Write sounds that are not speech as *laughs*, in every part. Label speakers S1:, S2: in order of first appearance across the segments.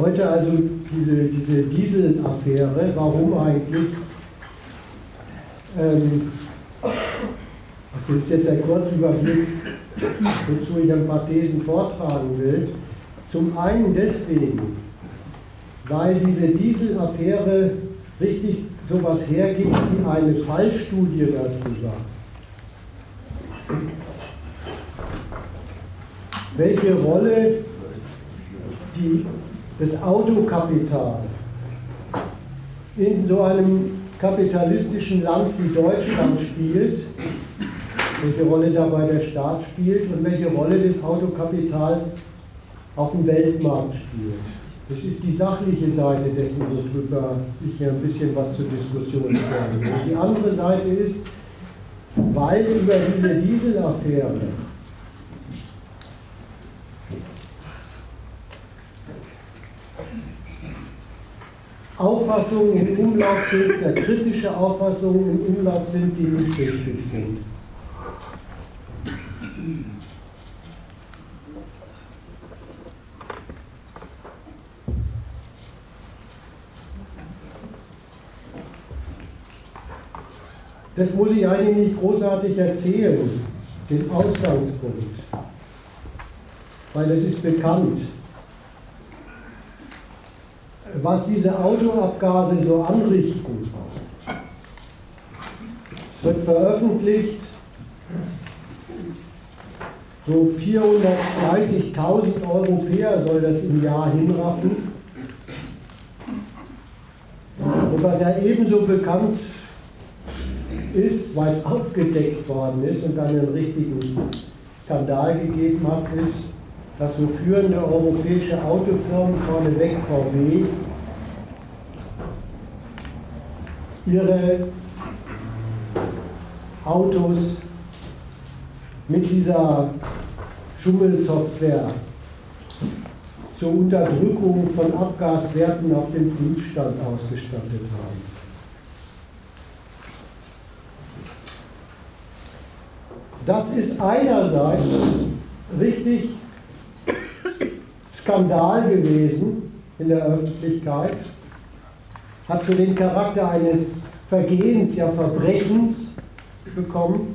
S1: Heute also diese, diese Diesel-Affäre, warum eigentlich? Ähm, das ist jetzt ein Kurzüberblick, wozu ich ein paar Thesen vortragen will. Zum einen deswegen, weil diese Diesel-Affäre richtig sowas hergibt wie eine Fallstudie darüber. Welche Rolle die, das Autokapital in so einem kapitalistischen Land wie Deutschland spielt, welche Rolle dabei der Staat spielt und welche Rolle das Autokapital auf dem Weltmarkt spielt. Das ist die sachliche Seite dessen, worüber ich hier ein bisschen was zur Diskussion stelle. Die andere Seite ist, weil über diese Dieselaffäre Auffassungen im Umlauf sind, sehr kritische Auffassungen im Umlauf sind, die nicht richtig sind. Das muss ich eigentlich nicht großartig erzählen, den Ausgangspunkt, weil das ist bekannt. Was diese Autoabgase so anrichten, es wird veröffentlicht, so 430.000 Europäer soll das im Jahr hinraffen. Und was ja ebenso bekannt ist, weil es aufgedeckt worden ist und dann einen richtigen Skandal gegeben hat, ist, dass so führende europäische Autofirmen, vorneweg VW, ihre Autos mit dieser Schummelsoftware zur Unterdrückung von Abgaswerten auf dem Prüfstand ausgestattet haben. Das ist einerseits richtig Skandal gewesen in der Öffentlichkeit, hat so den Charakter eines Vergehens, ja Verbrechens bekommen.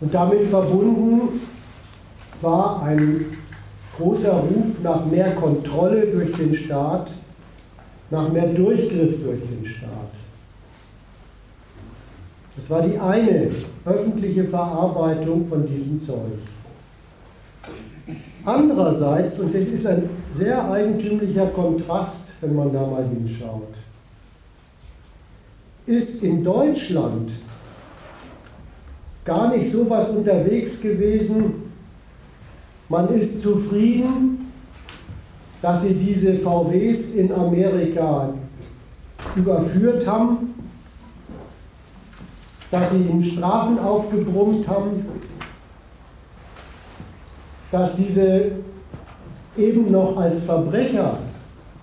S1: Und damit verbunden war ein großer Ruf nach mehr Kontrolle durch den Staat, nach mehr Durchgriff durch den Staat. Das war die eine öffentliche Verarbeitung von diesem Zeug. Andererseits, und das ist ein sehr eigentümlicher Kontrast, wenn man da mal hinschaut, ist in Deutschland gar nicht so was unterwegs gewesen, man ist zufrieden, dass sie diese VWs in Amerika überführt haben dass sie ihnen Strafen aufgebrummt haben, dass diese eben noch als Verbrecher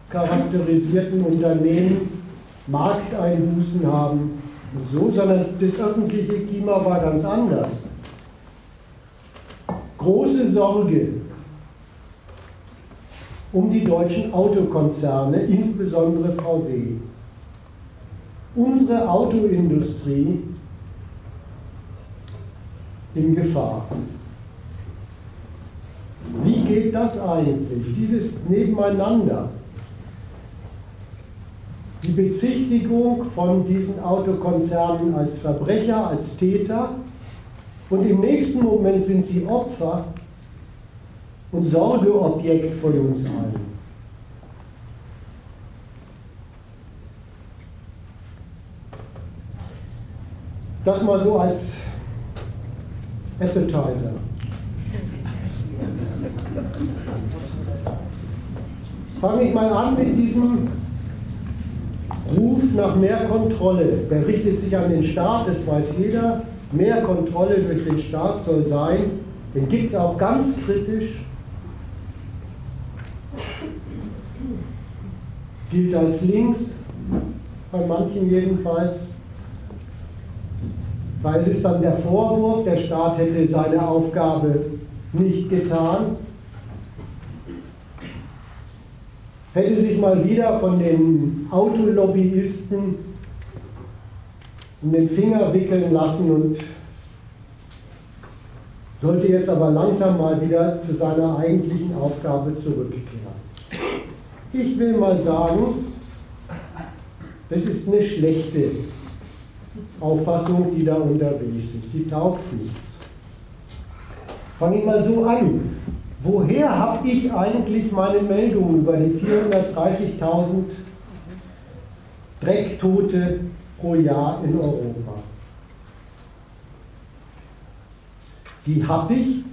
S1: charakterisierten Unternehmen Markteinbußen haben und so, sondern das öffentliche Klima war ganz anders. Große Sorge um die deutschen Autokonzerne, insbesondere VW. Unsere Autoindustrie in Gefahr. Wie geht das eigentlich, dieses Nebeneinander? Die Bezichtigung von diesen Autokonzernen als Verbrecher, als Täter und im nächsten Moment sind sie Opfer und Sorgeobjekt von uns allen. Das mal so als Appetizer. Fange ich mal an mit diesem Ruf nach mehr Kontrolle. Der richtet sich an den Staat, das weiß jeder. Mehr Kontrolle durch den Staat soll sein. Den gibt es auch ganz kritisch. Gilt als links, bei manchen jedenfalls weil es ist dann der Vorwurf, der Staat hätte seine Aufgabe nicht getan, hätte sich mal wieder von den Autolobbyisten um den Finger wickeln lassen und sollte jetzt aber langsam mal wieder zu seiner eigentlichen Aufgabe zurückkehren. Ich will mal sagen, das ist eine schlechte Auffassung, die da unterwegs ist. Die taugt nichts. Fange ich mal so an. Woher habe ich eigentlich meine Meldung über die 430.000 Drecktote pro Jahr in Europa? Die habe ich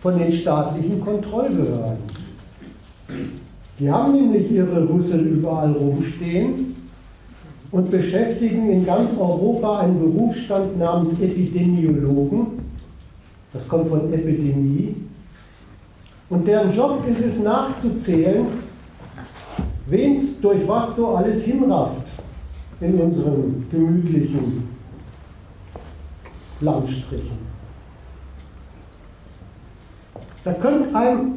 S1: von den staatlichen Kontrollbehörden. Die haben nämlich ihre Rüssel überall rumstehen und beschäftigen in ganz Europa einen Berufsstand namens Epidemiologen. Das kommt von Epidemie. Und deren Job ist es nachzuzählen, wen es durch was so alles hinrafft in unseren gemütlichen Landstrichen. Da könnte einem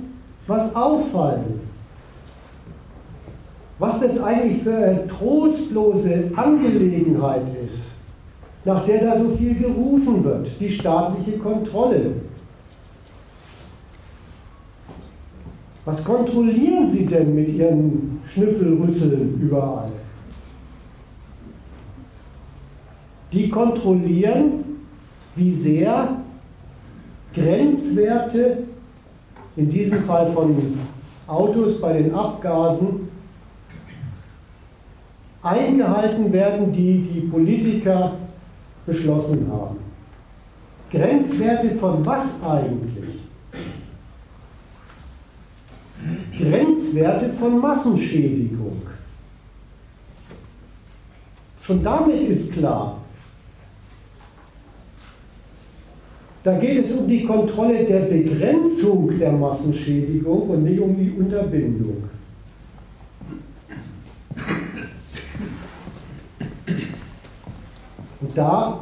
S1: was auffallen was das eigentlich für eine trostlose Angelegenheit ist, nach der da so viel gerufen wird, die staatliche Kontrolle. Was kontrollieren Sie denn mit Ihren Schnüffelrüsseln überall? Die kontrollieren, wie sehr Grenzwerte, in diesem Fall von Autos bei den Abgasen, eingehalten werden, die die Politiker beschlossen haben. Grenzwerte von was eigentlich? Grenzwerte von Massenschädigung. Schon damit ist klar, da geht es um die Kontrolle der Begrenzung der Massenschädigung und nicht um die Unterbindung. Da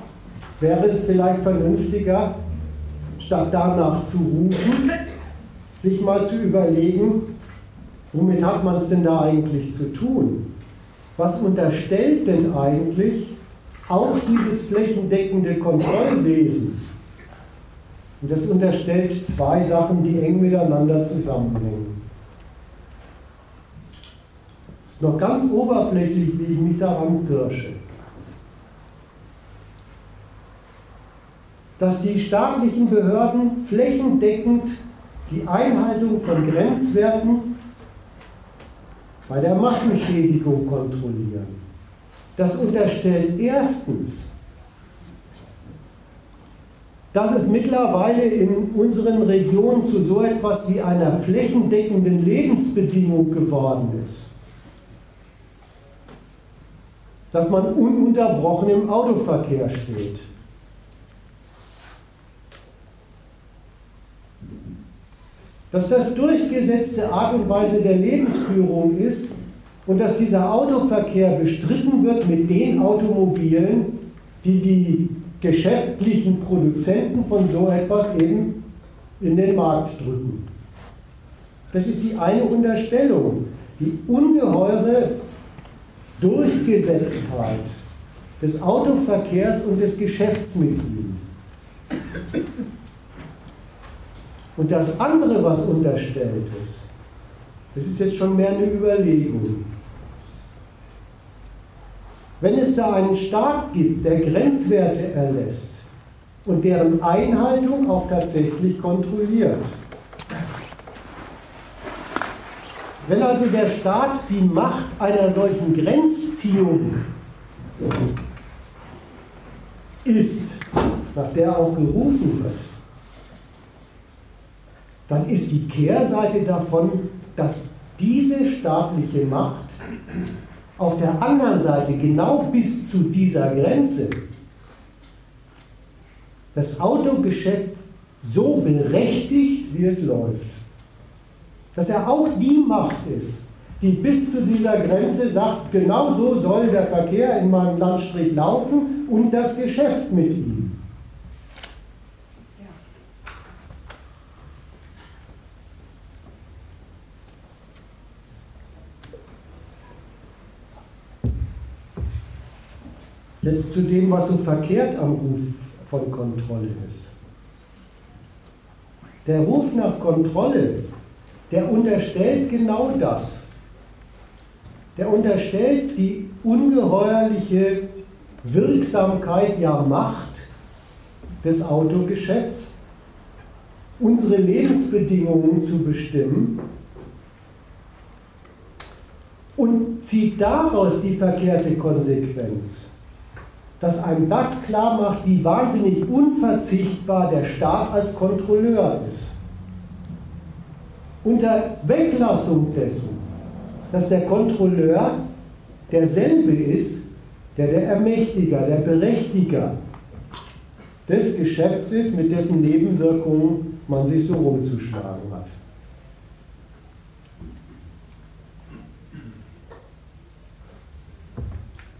S1: wäre es vielleicht vernünftiger, statt danach zu rufen, sich mal zu überlegen, womit hat man es denn da eigentlich zu tun? Was unterstellt denn eigentlich auch dieses flächendeckende Kontrollwesen? Und das unterstellt zwei Sachen, die eng miteinander zusammenhängen. Ist noch ganz oberflächlich, wie ich mich daran pirsche. Dass die staatlichen Behörden flächendeckend die Einhaltung von Grenzwerten bei der Massenschädigung kontrollieren. Das unterstellt erstens, dass es mittlerweile in unseren Regionen zu so etwas wie einer flächendeckenden Lebensbedingung geworden ist. Dass man ununterbrochen im Autoverkehr steht. Dass das durchgesetzte Art und Weise der Lebensführung ist und dass dieser Autoverkehr bestritten wird mit den Automobilen, die die geschäftlichen Produzenten von so etwas eben in den Markt drücken. Das ist die eine Unterstellung, die ungeheure Durchgesetztheit des Autoverkehrs und des Geschäfts mit ihm. Und das andere, was unterstellt ist, das ist jetzt schon mehr eine Überlegung. Wenn es da einen Staat gibt, der Grenzwerte erlässt und deren Einhaltung auch tatsächlich kontrolliert, wenn also der Staat die Macht einer solchen Grenzziehung ist, nach der auch gerufen wird, dann ist die Kehrseite davon, dass diese staatliche Macht auf der anderen Seite genau bis zu dieser Grenze das Autogeschäft so berechtigt, wie es läuft. Dass er auch die Macht ist, die bis zu dieser Grenze sagt, genau so soll der Verkehr in meinem Landstrich laufen und das Geschäft mit ihm. Jetzt zu dem, was so verkehrt am Ruf von Kontrolle ist. Der Ruf nach Kontrolle, der unterstellt genau das. Der unterstellt die ungeheuerliche Wirksamkeit, ja Macht des Autogeschäfts, unsere Lebensbedingungen zu bestimmen und zieht daraus die verkehrte Konsequenz, dass einem das klar macht, wie wahnsinnig unverzichtbar der Staat als Kontrolleur ist. Unter Weglassung dessen, dass der Kontrolleur derselbe ist, der der Ermächtiger, der Berechtiger des Geschäfts ist, mit dessen Nebenwirkungen man sich so rumzuschlagen hat.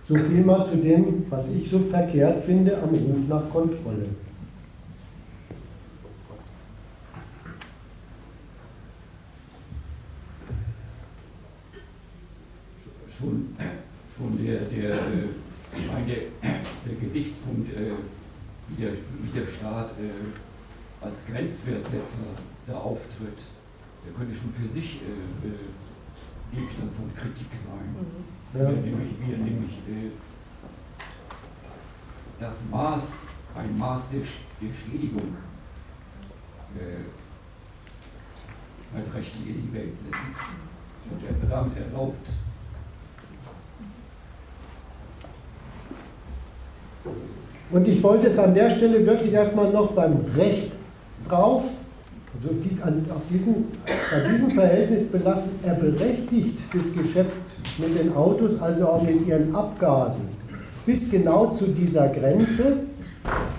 S1: So viel mal zu dem, was ich so verkehrt finde am Ruf nach Kontrolle.
S2: Schon, schon der, der, ich meine, der, der Gesichtspunkt, äh, wie, der, wie der Staat äh, als Grenzwertsetzer da auftritt, der könnte schon für sich äh, Gegenstand von Kritik sein. Mhm. Ja. Nämlich, wie er nämlich äh, das Maß, ein Maß der, der Schädigung äh, halt rechtlich in die Welt setzt und er damit erlaubt.
S1: Und ich wollte es an der Stelle wirklich erstmal noch beim Recht drauf also auf diesem, bei diesem Verhältnis belassen, er berechtigt das Geschäft mit den Autos, also auch mit ihren Abgasen, bis genau zu dieser Grenze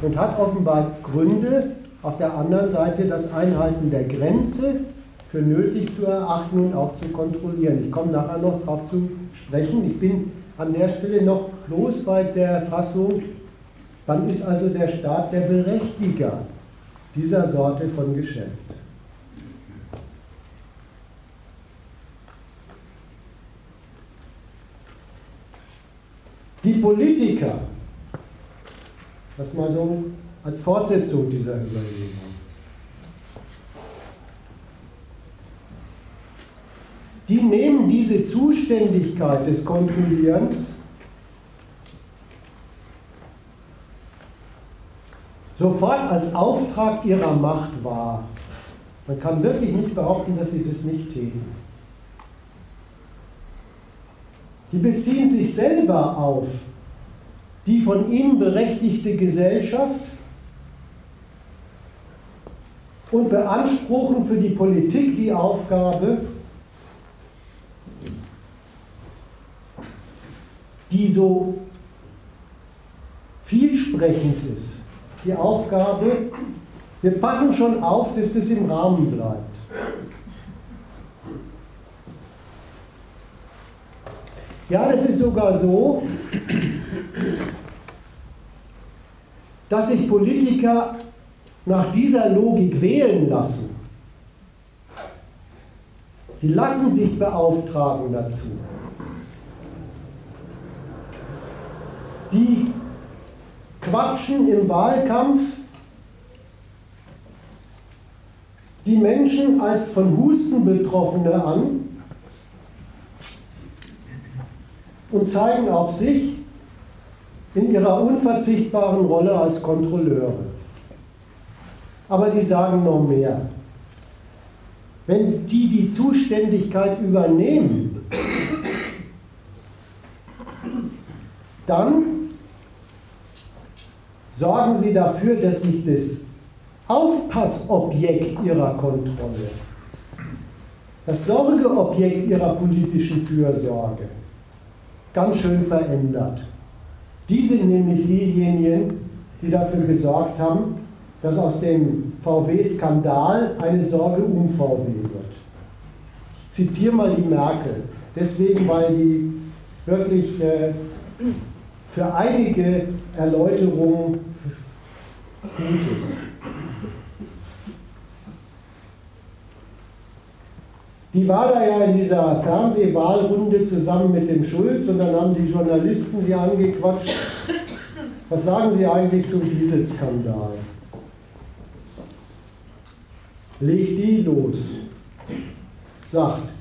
S1: und hat offenbar Gründe, auf der anderen Seite das Einhalten der Grenze für nötig zu erachten und auch zu kontrollieren. Ich komme nachher noch darauf zu sprechen. Ich bin an der Stelle noch bloß bei der Fassung, dann ist also der Staat der Berechtiger dieser Sorte von Geschäft. Die Politiker, das mal so als Fortsetzung dieser Überlegung, die nehmen diese Zuständigkeit des Kontrollierens sofort als Auftrag ihrer Macht wahr. Man kann wirklich nicht behaupten, dass sie das nicht täten. Die beziehen sich selber auf die von ihnen berechtigte Gesellschaft und beanspruchen für die Politik die Aufgabe, die so vielsprechend ist die Aufgabe, wir passen schon auf, dass das im Rahmen bleibt. Ja, das ist sogar so, dass sich Politiker nach dieser Logik wählen lassen. Die lassen sich beauftragen dazu. Die quatschen im Wahlkampf die Menschen als von Husten Betroffene an und zeigen auf sich in ihrer unverzichtbaren Rolle als Kontrolleure. Aber die sagen noch mehr. Wenn die die Zuständigkeit übernehmen, dann sorgen Sie dafür, dass sich das Aufpassobjekt Ihrer Kontrolle, das Sorgeobjekt Ihrer politischen Fürsorge ganz schön verändert. Die sind nämlich diejenigen, die dafür gesorgt haben, dass aus dem VW-Skandal eine Sorge um VW wird. Ich zitiere mal die Merkel, deswegen, weil die wirklich äh, für einige Erläuterungen Gutes. Die war da ja in dieser Fernsehwahlrunde zusammen mit dem Schulz und dann haben die Journalisten sie angequatscht. Was sagen Sie eigentlich zum Dieselskandal? Legt die los, sagt,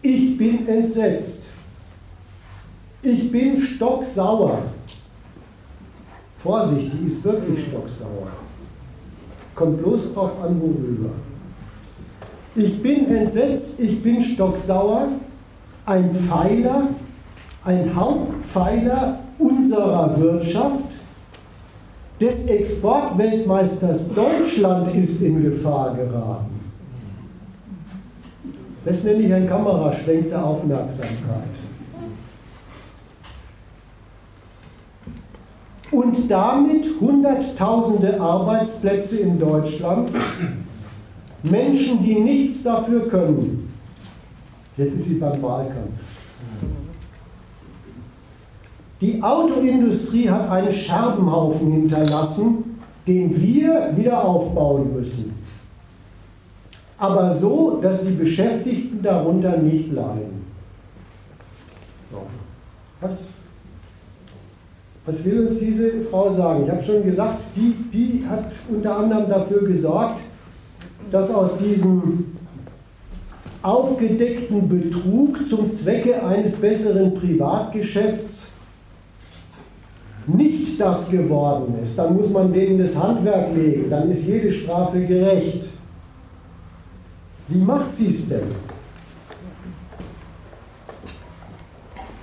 S1: ich bin entsetzt, ich bin stocksauer. Vorsicht, die ist wirklich stocksauer. Kommt bloß drauf an, worüber. Ich bin entsetzt, ich bin stocksauer, ein Pfeiler, ein Hauptpfeiler unserer Wirtschaft, des Exportweltmeisters Deutschland ist in Gefahr geraten. Das nenne ich ein Kameraschwenk der Aufmerksamkeit. Und damit Hunderttausende Arbeitsplätze in Deutschland, Menschen, die nichts dafür können. Jetzt ist sie beim Wahlkampf. Die Autoindustrie hat einen Scherbenhaufen hinterlassen, den wir wieder aufbauen müssen. Aber so, dass die Beschäftigten darunter nicht leiden. Was, was will uns diese Frau sagen? Ich habe schon gesagt, die, die hat unter anderem dafür gesorgt, dass aus diesem aufgedeckten Betrug zum Zwecke eines besseren Privatgeschäfts nicht das geworden ist, dann muss man denen das Handwerk legen, dann ist jede Strafe gerecht. Wie macht sie es denn?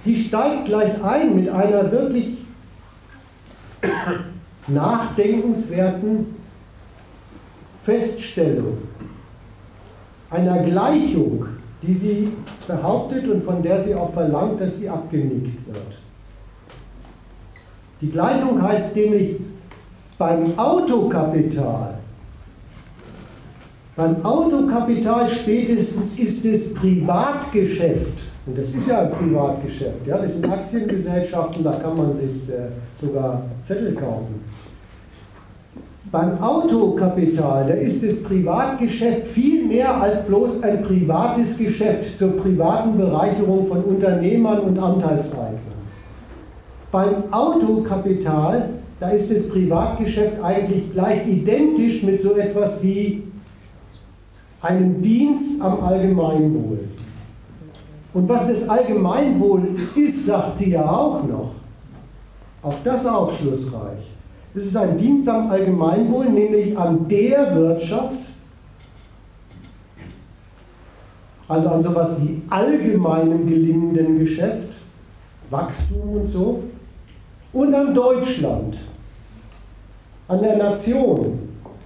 S1: Die steigt gleich ein mit einer wirklich nachdenkenswerten Feststellung, einer Gleichung, die sie behauptet und von der sie auch verlangt, dass die abgenickt wird. Die Gleichung heißt nämlich beim Autokapital, beim Autokapital spätestens ist es Privatgeschäft. Und das ist ja ein Privatgeschäft. Ja? Das sind Aktiengesellschaften, da kann man sich äh, sogar Zettel kaufen. Beim Autokapital, da ist das Privatgeschäft viel mehr als bloß ein privates Geschäft zur privaten Bereicherung von Unternehmern und Anteilseignern. Beim Autokapital, da ist das Privatgeschäft eigentlich gleich identisch mit so etwas wie einem Dienst am Allgemeinwohl. Und was das Allgemeinwohl ist, sagt sie ja auch noch. Auch das aufschlussreich. Es ist ein Dienst am Allgemeinwohl, nämlich an der Wirtschaft, also an sowas wie allgemeinem gelingenden Geschäft, Wachstum und so, und an Deutschland, an der Nation,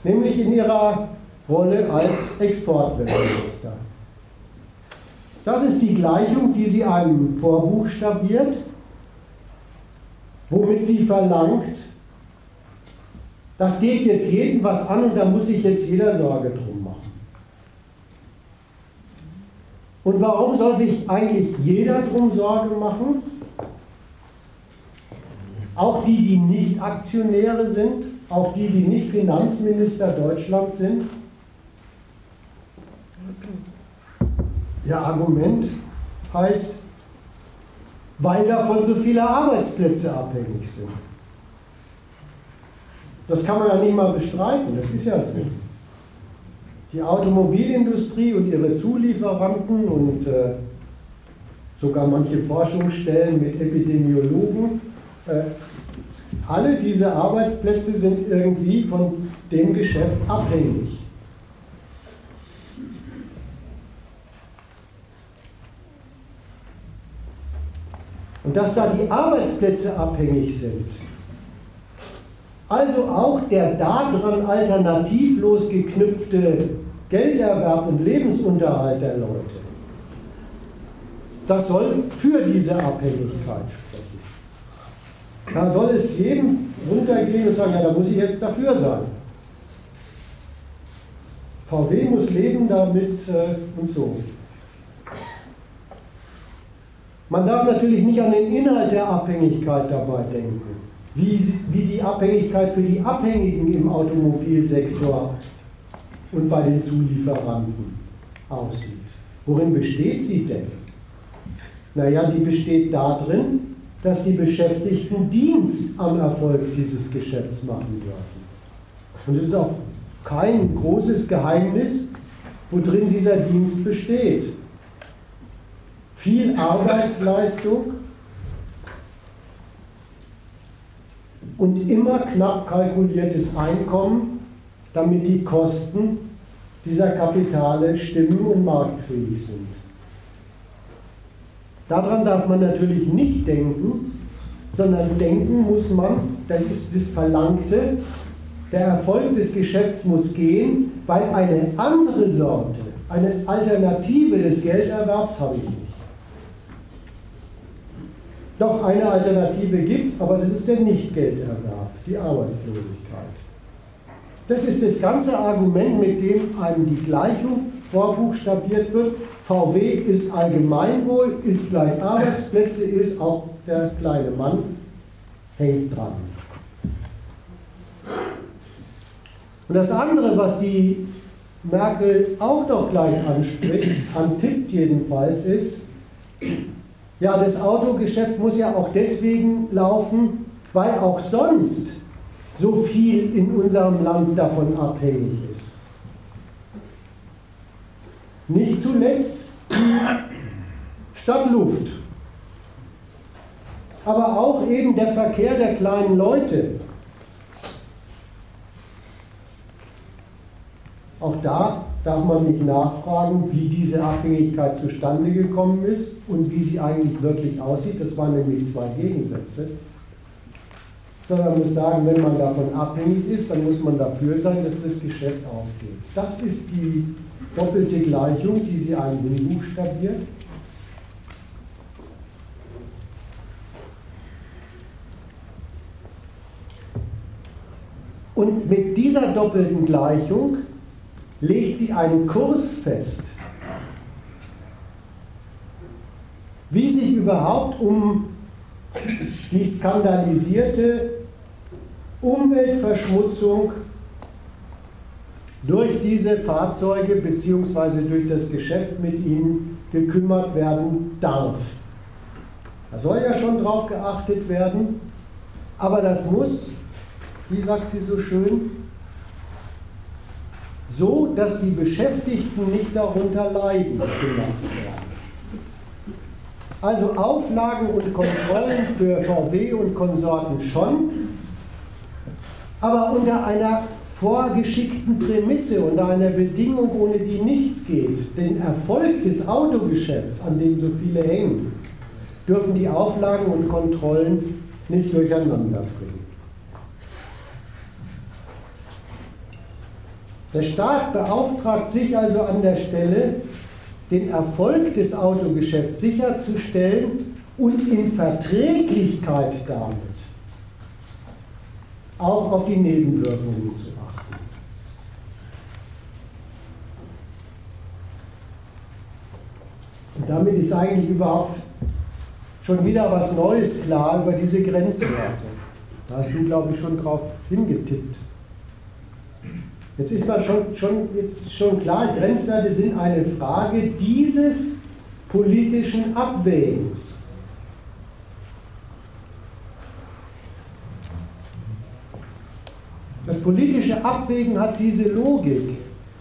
S1: nämlich in ihrer Rolle als Exportweltmeister. Das ist die Gleichung, die sie einem vorbuchstabiert, womit sie verlangt, das geht jetzt jedem was an und da muss sich jetzt jeder Sorge drum machen. Und warum soll sich eigentlich jeder drum Sorge machen? Auch die, die nicht Aktionäre sind, auch die, die nicht Finanzminister Deutschlands sind. Ihr Argument heißt, weil davon so viele Arbeitsplätze abhängig sind. Das kann man ja nicht mal bestreiten, das ist ja so. Die Automobilindustrie und ihre Zulieferanten und äh, sogar manche Forschungsstellen mit Epidemiologen äh, alle diese Arbeitsplätze sind irgendwie von dem Geschäft abhängig. Und dass da die Arbeitsplätze abhängig sind, also auch der daran alternativlos geknüpfte Gelderwerb und Lebensunterhalt der Leute, das soll für diese Abhängigkeit sprechen. Da soll es jedem runtergehen und sagen, ja, da muss ich jetzt dafür sein. VW muss leben damit äh, und so. Man darf natürlich nicht an den Inhalt der Abhängigkeit dabei denken, wie, wie die Abhängigkeit für die Abhängigen im Automobilsektor und bei den Zulieferanten aussieht. Worin besteht sie denn? Naja, die besteht darin, dass die Beschäftigten Dienst am Erfolg dieses Geschäfts machen dürfen. Und es ist auch kein großes Geheimnis, worin dieser Dienst besteht. Viel Arbeitsleistung und immer knapp kalkuliertes Einkommen, damit die Kosten dieser Kapitale stimmen und marktfähig sind. Daran darf man natürlich nicht denken, sondern denken muss man, das ist das Verlangte, der Erfolg des Geschäfts muss gehen, weil eine andere Sorte, eine Alternative des Gelderwerbs habe ich. Doch eine Alternative gibt es, aber das ist der Nicht-Gelderwerb, die Arbeitslosigkeit. Das ist das ganze Argument, mit dem einem die Gleichung vorbuchstabiert wird. VW ist Allgemeinwohl, ist gleich Arbeitsplätze, ist auch der kleine Mann, hängt dran. Und das andere, was die Merkel auch noch gleich anspricht, antippt jedenfalls, ist, ja, das Autogeschäft muss ja auch deswegen laufen, weil auch sonst so viel in unserem Land davon abhängig ist. Nicht zuletzt die *coughs* Stadtluft, aber auch eben der Verkehr der kleinen Leute. Auch da darf man nicht nachfragen, wie diese Abhängigkeit zustande gekommen ist und wie sie eigentlich wirklich aussieht. Das waren nämlich zwei Gegensätze. Sondern man muss sagen, wenn man davon abhängig ist, dann muss man dafür sein, dass das Geschäft aufgeht. Das ist die doppelte Gleichung, die sie einem hinbuchstabiert. Und mit dieser doppelten Gleichung legt sie einen Kurs fest, wie sich überhaupt um die skandalisierte Umweltverschmutzung durch diese Fahrzeuge bzw. durch das Geschäft mit ihnen gekümmert werden darf. Da soll ja schon drauf geachtet werden, aber das muss, wie sagt sie so schön, so dass die Beschäftigten nicht darunter leiden, gemacht werden. Also Auflagen und Kontrollen für VW und Konsorten schon, aber unter einer vorgeschickten Prämisse, unter einer Bedingung, ohne die nichts geht. Den Erfolg des Autogeschäfts, an dem so viele hängen, dürfen die Auflagen und Kontrollen nicht durcheinander bringen. Der Staat beauftragt sich also an der Stelle, den Erfolg des Autogeschäfts sicherzustellen und in Verträglichkeit damit auch auf die Nebenwirkungen zu achten. Und damit ist eigentlich überhaupt schon wieder was Neues klar über diese Grenzwerte. Da hast du, glaube ich, schon drauf hingetippt. Jetzt ist man schon, schon, jetzt schon klar, Grenzwerte sind eine Frage dieses politischen Abwägens. Das politische Abwägen hat diese Logik.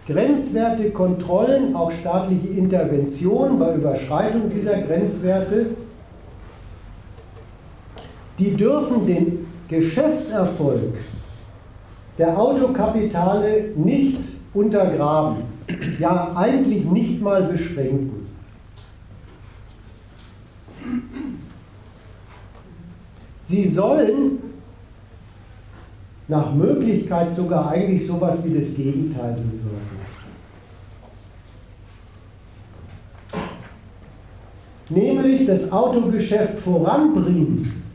S1: Grenzwerte, Kontrollen, auch staatliche Interventionen bei Überschreitung dieser Grenzwerte, die dürfen den Geschäftserfolg der Autokapitale nicht untergraben, ja eigentlich nicht mal beschränken. Sie sollen nach Möglichkeit sogar eigentlich sowas wie das Gegenteil bewirken. Nämlich das Autogeschäft voranbringen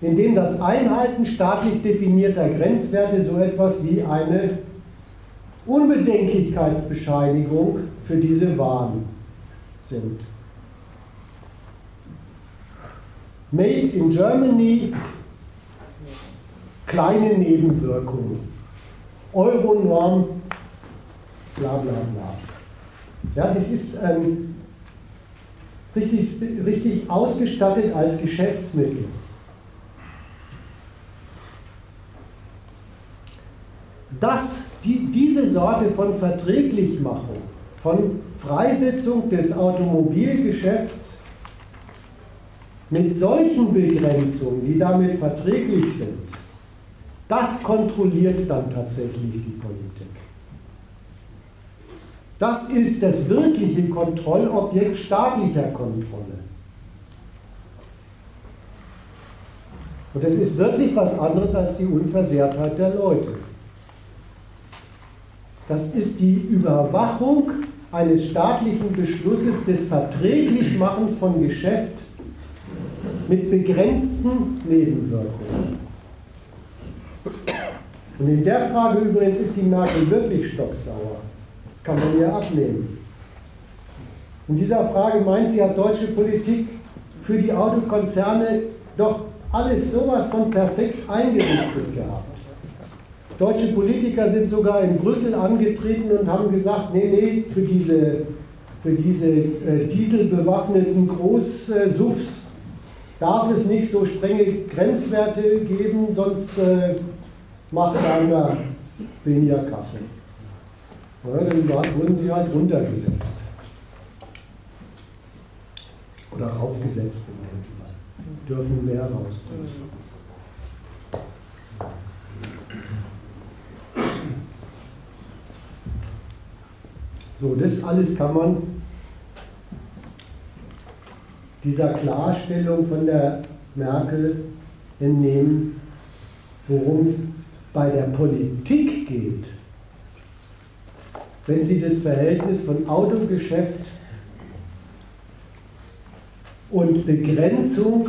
S1: indem das Einhalten staatlich definierter Grenzwerte so etwas wie eine Unbedenklichkeitsbescheinigung für diese Waren sind. Made in Germany, kleine Nebenwirkungen. Euronorm, bla bla bla. Ja, das ist ein richtig, richtig ausgestattet als Geschäftsmittel. Dass die, diese Sorte von Verträglichmachung, von Freisetzung des Automobilgeschäfts mit solchen Begrenzungen, die damit verträglich sind, das kontrolliert dann tatsächlich die Politik. Das ist das wirkliche Kontrollobjekt staatlicher Kontrolle. Und das ist wirklich was anderes als die Unversehrtheit der Leute. Das ist die Überwachung eines staatlichen Beschlusses des Verträglichmachens von Geschäft mit begrenzten Nebenwirkungen. Und in der Frage übrigens ist die Merkel wirklich stocksauer. Das kann man ihr abnehmen. In dieser Frage meint sie, hat deutsche Politik für die Autokonzerne doch alles sowas von perfekt eingerichtet gehabt. Deutsche Politiker sind sogar in Brüssel angetreten und haben gesagt, nee, nee, für diese, für diese äh, dieselbewaffneten Großsuffs darf es nicht so strenge Grenzwerte geben, sonst äh, macht einer weniger Kasse. Ja, dann wurden sie halt runtergesetzt. Oder raufgesetzt in dem Fall. Dürfen mehr rausbringen. So, das alles kann man dieser Klarstellung von der Merkel entnehmen, worum es bei der Politik geht, wenn sie das Verhältnis von Autogeschäft und Begrenzung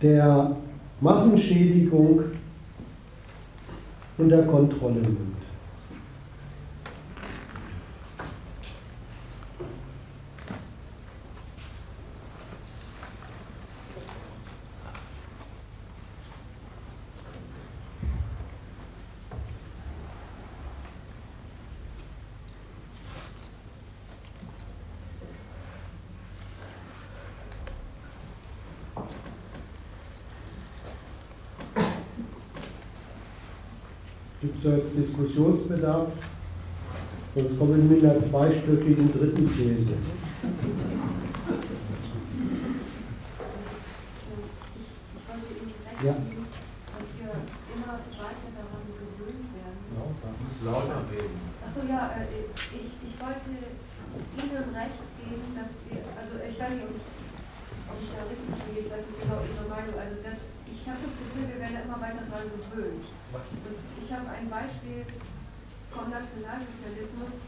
S1: der Massenschädigung unter Kontrolle nimmt. Gibt es jetzt Diskussionsbedarf? Sonst kommen wir mit einer zweistöckigen dritten These.
S3: Ja. Dass wir immer weiter daran gewöhnt werden.
S4: Da muss lauter reden.
S3: Achso, ja, äh, ich, ich wollte Ihnen recht geben, dass wir, also ich weiß nicht, ob ich da richtig liege, das ist genau Ihre Meinung. Also das, ich habe das Gefühl, wir werden immer weiter daran gewöhnt. Ich habe ein Beispiel vom Nationalsozialismus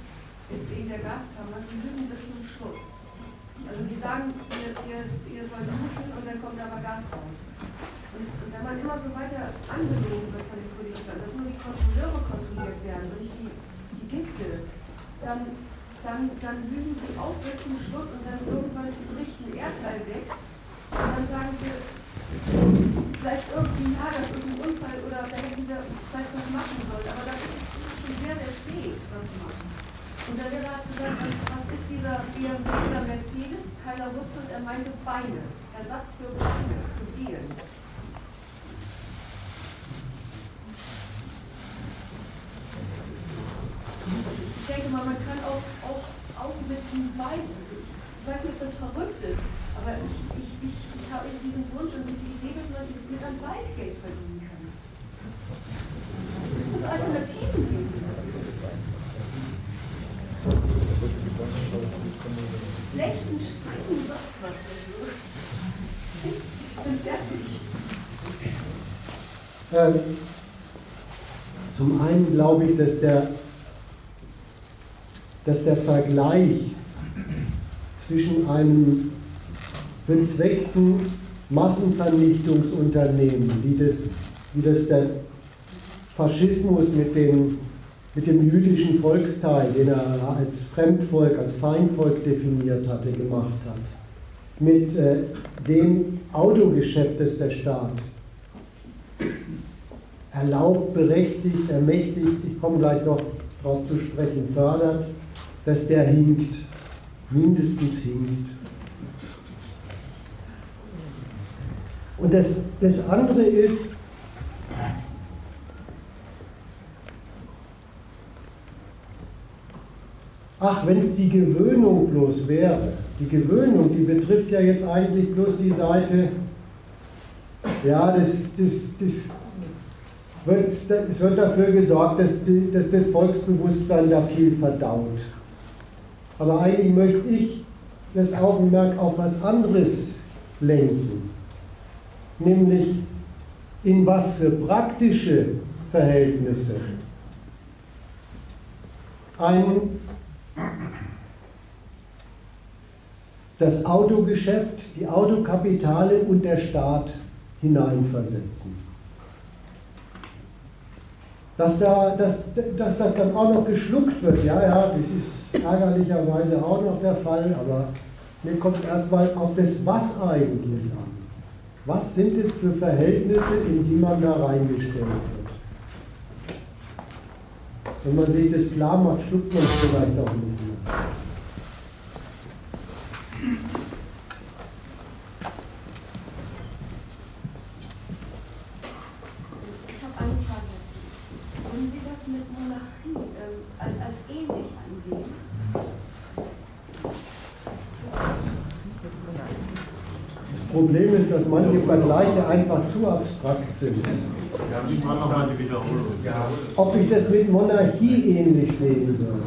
S3: in der Gaskammer, sie lügen bis zum Schluss. Also sie sagen, ihr, ihr, ihr sollt duschen und dann kommt aber Gas raus. Und, und wenn man immer so weiter angelogen wird von den Politikern, dass nur die Kontrolleure kontrolliert werden und nicht die, die Gifte, dann, dann, dann lügen sie auch bis zum Schluss und dann irgendwann bricht ein Erdteil weg. Und dann sagen wir, vielleicht irgendwie, ja, das ist ein Unfall oder da hätten wir vielleicht was machen sollen, aber das ist schon sehr, sehr spät, was machen. Und der Lehrer hat gesagt, was, was ist dieser BMW oder Mercedes? Keiner wusste es, er meinte Beine. Ersatz für Beine zu gehen. Ich denke mal, man kann auch, auch, auch mit dem Bein, ich weiß nicht, ob das verrückt ist, aber ich, ich, ich, ich habe diesen Wunsch und diese Idee, dass man mit einem Wald Geld verdienen kann. Es muss Alternativen geben. Schlechten Streckensatz, was Ich bin fertig.
S1: Ähm, zum einen glaube ich, dass der, dass der Vergleich zwischen einem bezweckten Massenvernichtungsunternehmen, wie das, wie das der Faschismus mit dem, mit dem jüdischen Volksteil, den er als Fremdvolk, als Feindvolk definiert hatte, gemacht hat, mit äh, dem Autogeschäft, das der Staat erlaubt, berechtigt, ermächtigt, ich komme gleich noch darauf zu sprechen, fördert, dass der hinkt. mindestens hinkt. Und das, das andere ist, ach, wenn es die Gewöhnung bloß wäre, die Gewöhnung, die betrifft ja jetzt eigentlich bloß die Seite, ja, das, das, das wird, es wird dafür gesorgt, dass, die, dass das Volksbewusstsein da viel verdaut. Aber eigentlich möchte ich das Augenmerk auf was anderes lenken, nämlich in was für praktische Verhältnisse ein das Autogeschäft, die Autokapitale und der Staat hineinversetzen. Dass, da, dass, dass das dann auch noch geschluckt wird, ja, ja, das ist ärgerlicherweise auch noch der Fall, aber mir kommt es erstmal auf das Was eigentlich an. Was sind es für Verhältnisse, in die man da reingestellt wird? Wenn man sich das klar macht, schluckt man es vielleicht auch nicht mehr.
S3: Würden Sie das mit Monarchie ähm, als ähnlich ansehen?
S1: Das Problem ist, dass manche Vergleiche einfach zu abstrakt sind. Ob ich das mit Monarchie ähnlich sehen würde.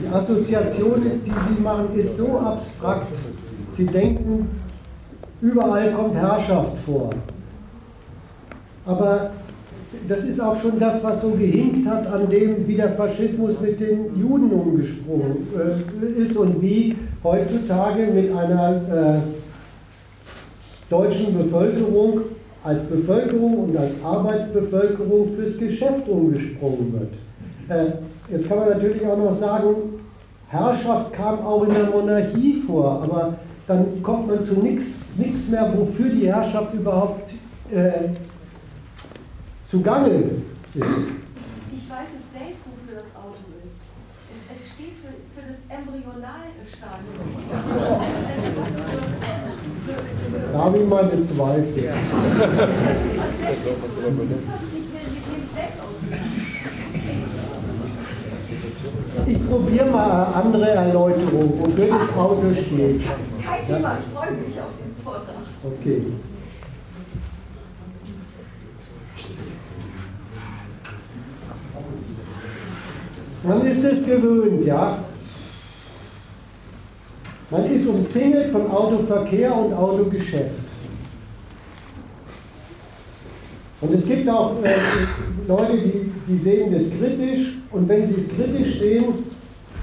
S1: Die Assoziation, die Sie machen, ist so abstrakt. Sie denken, überall kommt Herrschaft vor. Aber das ist auch schon das, was so gehinkt hat an dem, wie der Faschismus mit den Juden umgesprungen äh, ist und wie heutzutage mit einer äh, deutschen Bevölkerung als Bevölkerung und als Arbeitsbevölkerung fürs Geschäft umgesprungen wird. Äh, jetzt kann man natürlich auch noch sagen, Herrschaft kam auch in der Monarchie vor, aber dann kommt man zu nichts mehr, wofür die Herrschaft überhaupt äh, zugange ist.
S3: Ich weiß es selbst, wofür das Auto ist. Es, es steht für, für das Embryonalstadium.
S1: Da habe ich meine Zweifel.
S3: Ausgedacht.
S1: Ich probiere mal eine andere Erläuterung, wofür das Auto steht.
S3: Kein Thema, ich freue mich auf den Vortrag.
S1: Okay. Man ist es gewöhnt, ja. Man ist umzingelt von Autoverkehr und Autogeschäft. Und es gibt auch äh, Leute, die, die sehen das kritisch und wenn sie es kritisch sehen,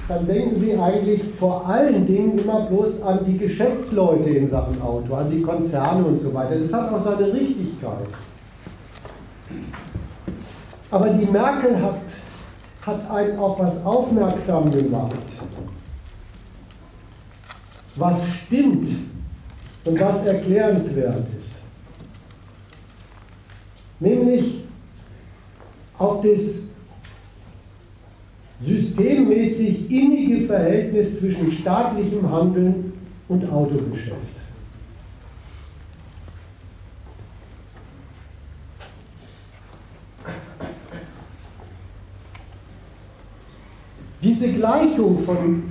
S1: dann denken sie eigentlich vor allen Dingen immer bloß an die Geschäftsleute in Sachen Auto, an die Konzerne und so weiter. Das hat auch seine Richtigkeit. Aber die Merkel hat, hat einen auf was aufmerksam gemacht, was stimmt und was erklärenswert ist. Nämlich auf das systemmäßig innige Verhältnis zwischen staatlichem Handeln und Autogeschäft. Diese Gleichung von,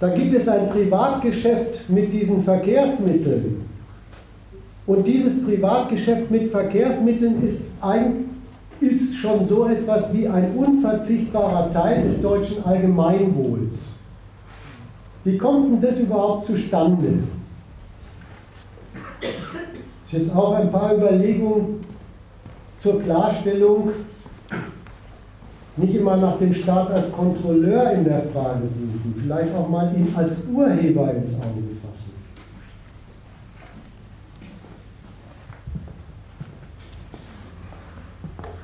S1: da gibt es ein Privatgeschäft mit diesen Verkehrsmitteln und dieses Privatgeschäft mit Verkehrsmitteln ist, ein, ist schon so etwas wie ein unverzichtbarer Teil des deutschen Allgemeinwohls. Wie kommt denn das überhaupt zustande? Das ist jetzt auch ein paar Überlegungen zur Klarstellung, nicht immer nach dem Staat als Kontrolleur in der Frage rufen, vielleicht auch mal ihn als Urheber ins Auge fassen.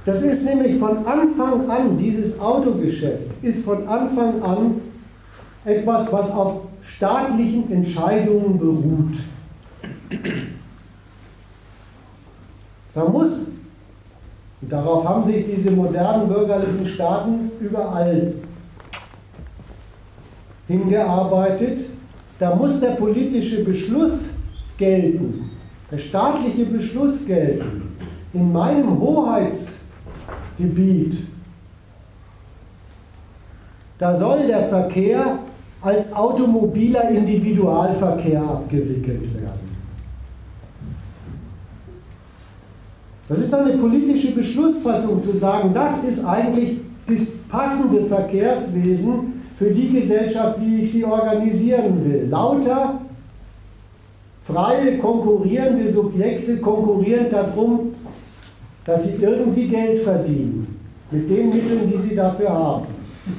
S1: Das ist nämlich von Anfang an, dieses Autogeschäft ist von Anfang an etwas, was auf staatlichen Entscheidungen beruht. Da muss, darauf haben sich diese modernen bürgerlichen Staaten überall hingearbeitet, da muss der politische Beschluss gelten, der staatliche Beschluss gelten. In meinem Hoheitsgebiet, da soll der Verkehr als automobiler Individualverkehr abgewickelt werden. Das ist eine politische Beschlussfassung zu sagen, das ist eigentlich das passende Verkehrswesen für die Gesellschaft, wie ich sie organisieren will. Lauter freie, konkurrierende Subjekte konkurrieren darum, dass sie irgendwie Geld verdienen mit den Mitteln, die sie dafür haben.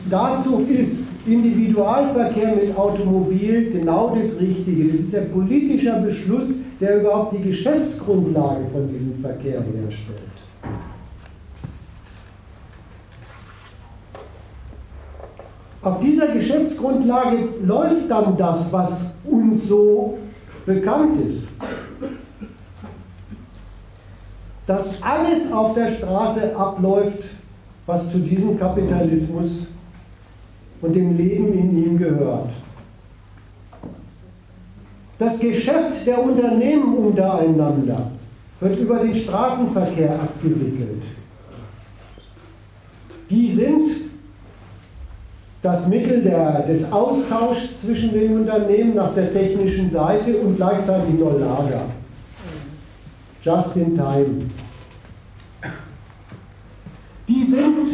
S1: Dazu ist Individualverkehr mit Automobil genau das Richtige. Das ist ein politischer Beschluss, der überhaupt die Geschäftsgrundlage von diesem Verkehr herstellt. Auf dieser Geschäftsgrundlage läuft dann das, was uns so bekannt ist. Dass alles auf der Straße abläuft, was zu diesem Kapitalismus und dem Leben in ihm gehört. Das Geschäft der Unternehmen untereinander wird über den Straßenverkehr abgewickelt. Die sind das Mittel der, des Austauschs zwischen den Unternehmen nach der technischen Seite und gleichzeitig nur Lager. Just in time. Die sind,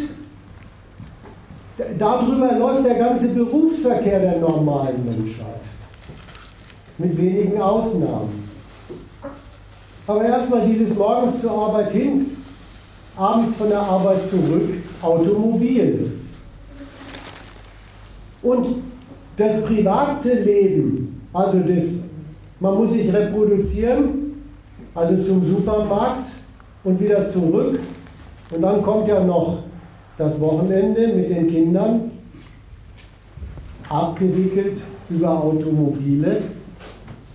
S1: darüber läuft der ganze Berufsverkehr der normalen Menschheit. Mit wenigen Ausnahmen. Aber erstmal dieses morgens zur Arbeit hin, abends von der Arbeit zurück, Automobil. Und das private Leben, also das, man muss sich reproduzieren, also zum Supermarkt und wieder zurück. Und dann kommt ja noch das Wochenende mit den Kindern, abgewickelt über Automobile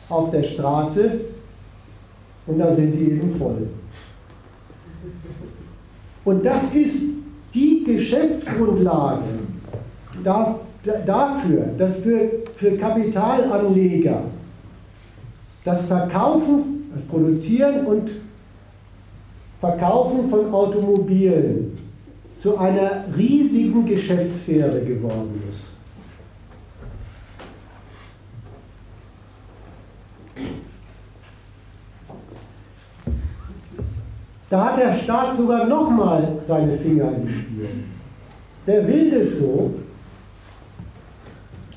S1: auf der Straße und dann sind die eben voll. Und das ist die Geschäftsgrundlage dafür, dass für, für Kapitalanleger das Verkaufen, das Produzieren und Verkaufen von Automobilen zu einer riesigen Geschäftssphäre geworden ist. Da hat der Staat sogar nochmal seine Finger im Spiel. Der will das so,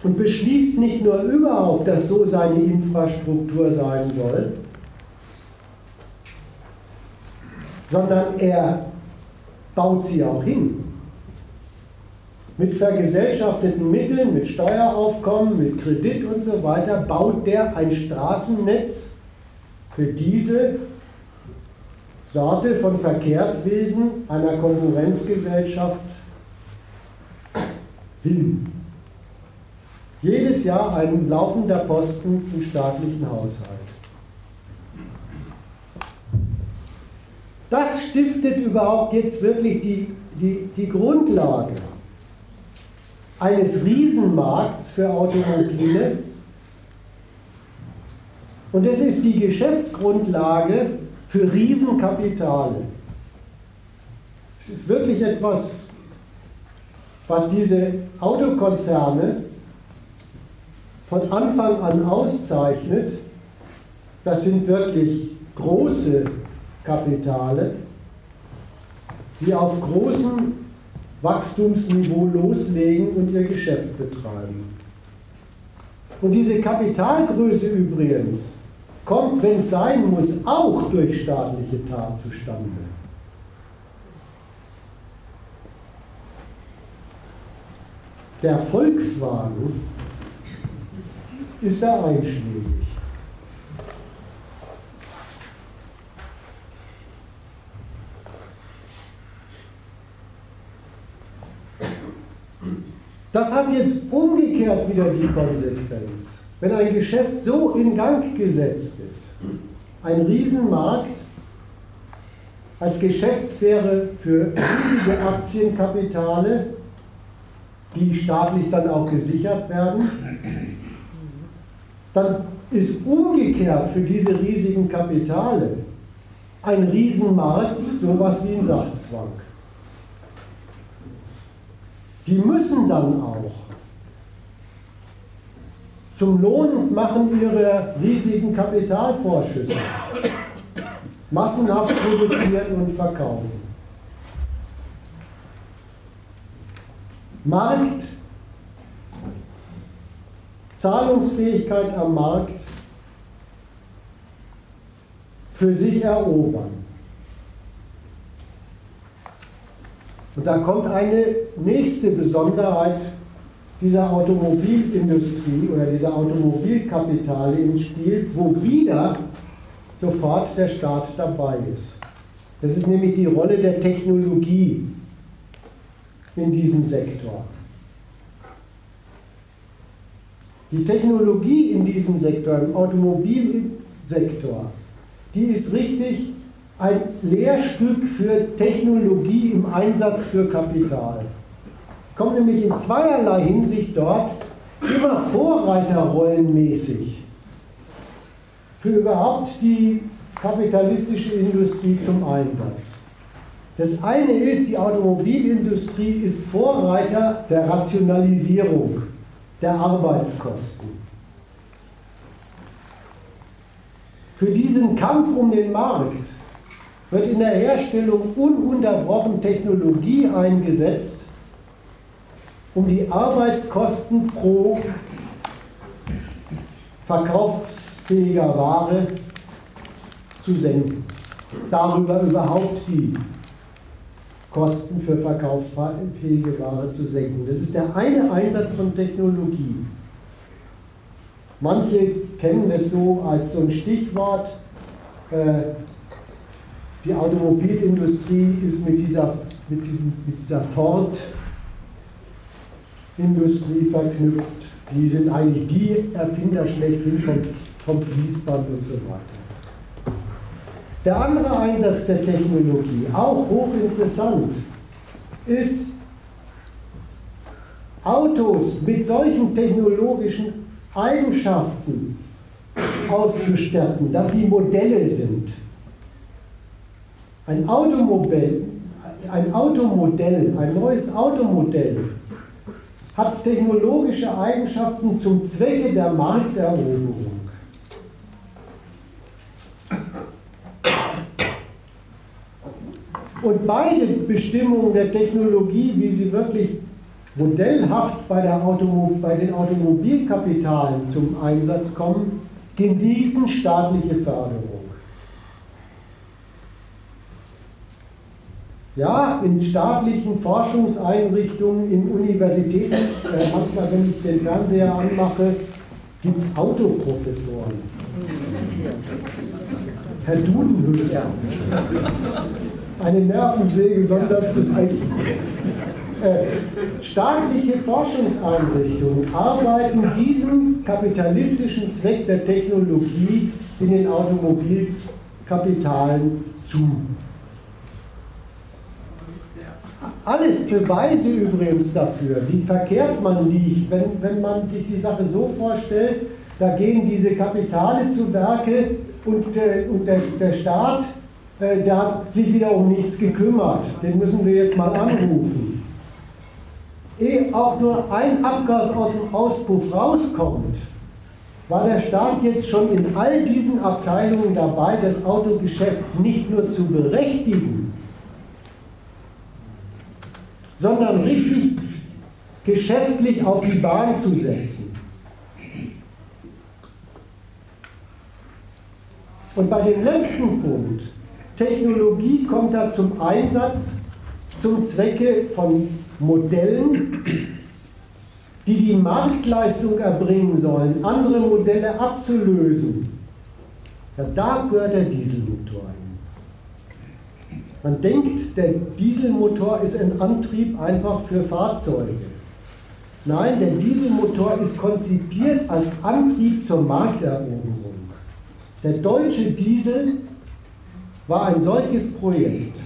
S1: und beschließt nicht nur überhaupt, dass so seine Infrastruktur sein soll, sondern er baut sie auch hin. Mit vergesellschafteten Mitteln, mit Steueraufkommen, mit Kredit und so weiter baut der ein Straßennetz für diese Sorte von Verkehrswesen einer Konkurrenzgesellschaft hin. Jedes Jahr ein laufender Posten im staatlichen Haushalt. Das stiftet überhaupt jetzt wirklich die, die, die Grundlage eines Riesenmarkts für Automobile. Und es ist die Geschäftsgrundlage für Riesenkapitale. Es ist wirklich etwas, was diese Autokonzerne von Anfang an auszeichnet, das sind wirklich große Kapitale, die auf großem Wachstumsniveau loslegen und ihr Geschäft betreiben. Und diese Kapitalgröße übrigens kommt, wenn es sein muss, auch durch staatliche Tat zustande. Der Volkswagen ist er einschlägig. Das hat jetzt umgekehrt wieder die Konsequenz. Wenn ein Geschäft so in Gang gesetzt ist, ein Riesenmarkt, als Geschäftssphäre für riesige Aktienkapitale, die staatlich dann auch gesichert werden, dann ist umgekehrt für diese riesigen Kapitale ein Riesenmarkt sowas wie ein Sachzwang. Die müssen dann auch zum Lohn machen ihre riesigen Kapitalvorschüsse massenhaft produzieren und verkaufen. Markt, Zahlungsfähigkeit am Markt für sich erobern. Und da kommt eine nächste Besonderheit dieser Automobilindustrie oder dieser Automobilkapitale ins Spiel, wo wieder sofort der Staat dabei ist. Das ist nämlich die Rolle der Technologie in diesem Sektor. Die Technologie in diesem Sektor, im Automobilsektor, die ist richtig ein Lehrstück für Technologie im Einsatz für Kapital. Kommt nämlich in zweierlei Hinsicht dort immer vorreiterrollenmäßig für überhaupt die kapitalistische Industrie zum Einsatz. Das eine ist, die Automobilindustrie ist Vorreiter der Rationalisierung der Arbeitskosten. Für diesen Kampf um den Markt wird in der Herstellung ununterbrochen Technologie eingesetzt, um die Arbeitskosten pro verkaufsfähiger Ware zu senken. Darüber überhaupt die Kosten für verkaufsfähige Ware zu senken. Das ist der eine Einsatz von Technologie. Manche kennen es so als so ein Stichwort. Äh, die Automobilindustrie ist mit dieser, mit mit dieser Ford-Industrie verknüpft. Die sind eigentlich die Erfinder schlechthin vom, vom Fließband und so weiter. Der andere Einsatz der Technologie, auch hochinteressant, ist Autos mit solchen technologischen Eigenschaften auszustatten, dass sie Modelle sind. Ein Automobil, ein Automodell, ein neues Automodell hat technologische Eigenschaften zum Zwecke der Markteroberung. Und beide Bestimmungen der Technologie, wie sie wirklich modellhaft bei, der Automo bei den Automobilkapitalen zum Einsatz kommen, genießen staatliche Förderung. Ja, in staatlichen Forschungseinrichtungen, in Universitäten, äh, manchmal, wenn ich den Fernseher anmache, gibt es Autoprofessoren. Herr Dudenhöfer eine Nervensäge sonders geeicht. Äh, staatliche Forschungseinrichtungen arbeiten diesem kapitalistischen Zweck der Technologie in den Automobilkapitalen zu. Alles Beweise übrigens dafür, wie verkehrt man liegt, wenn, wenn man sich die Sache so vorstellt, da gehen diese Kapitale zu Werke und, äh, und der, der Staat äh, der hat sich wieder um nichts gekümmert. Den müssen wir jetzt mal anrufen. Ehe auch nur ein Abgas aus dem Auspuff rauskommt, war der Staat jetzt schon in all diesen Abteilungen dabei, das Autogeschäft nicht nur zu berechtigen, sondern richtig geschäftlich auf die Bahn zu setzen. Und bei dem letzten Punkt, Technologie kommt da zum Einsatz zum Zwecke von Modellen, die die Marktleistung erbringen sollen, andere Modelle abzulösen. Ja, da gehört der Dieselmotor hin. Man denkt, der Dieselmotor ist ein Antrieb einfach für Fahrzeuge. Nein, der Dieselmotor ist konzipiert als Antrieb zur Markteroberung. Der deutsche Diesel war ein solches Projekt.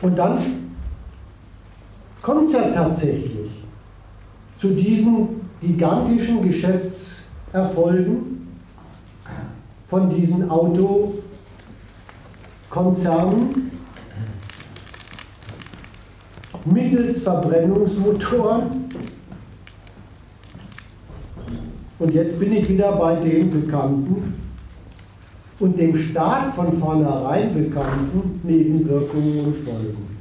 S1: Und dann kommt es ja tatsächlich zu diesen gigantischen Geschäftserfolgen von diesen Autokonzernen mittels Verbrennungsmotoren. Und jetzt bin ich wieder bei den bekannten und dem Staat von vornherein bekannten Nebenwirkungen und Folgen.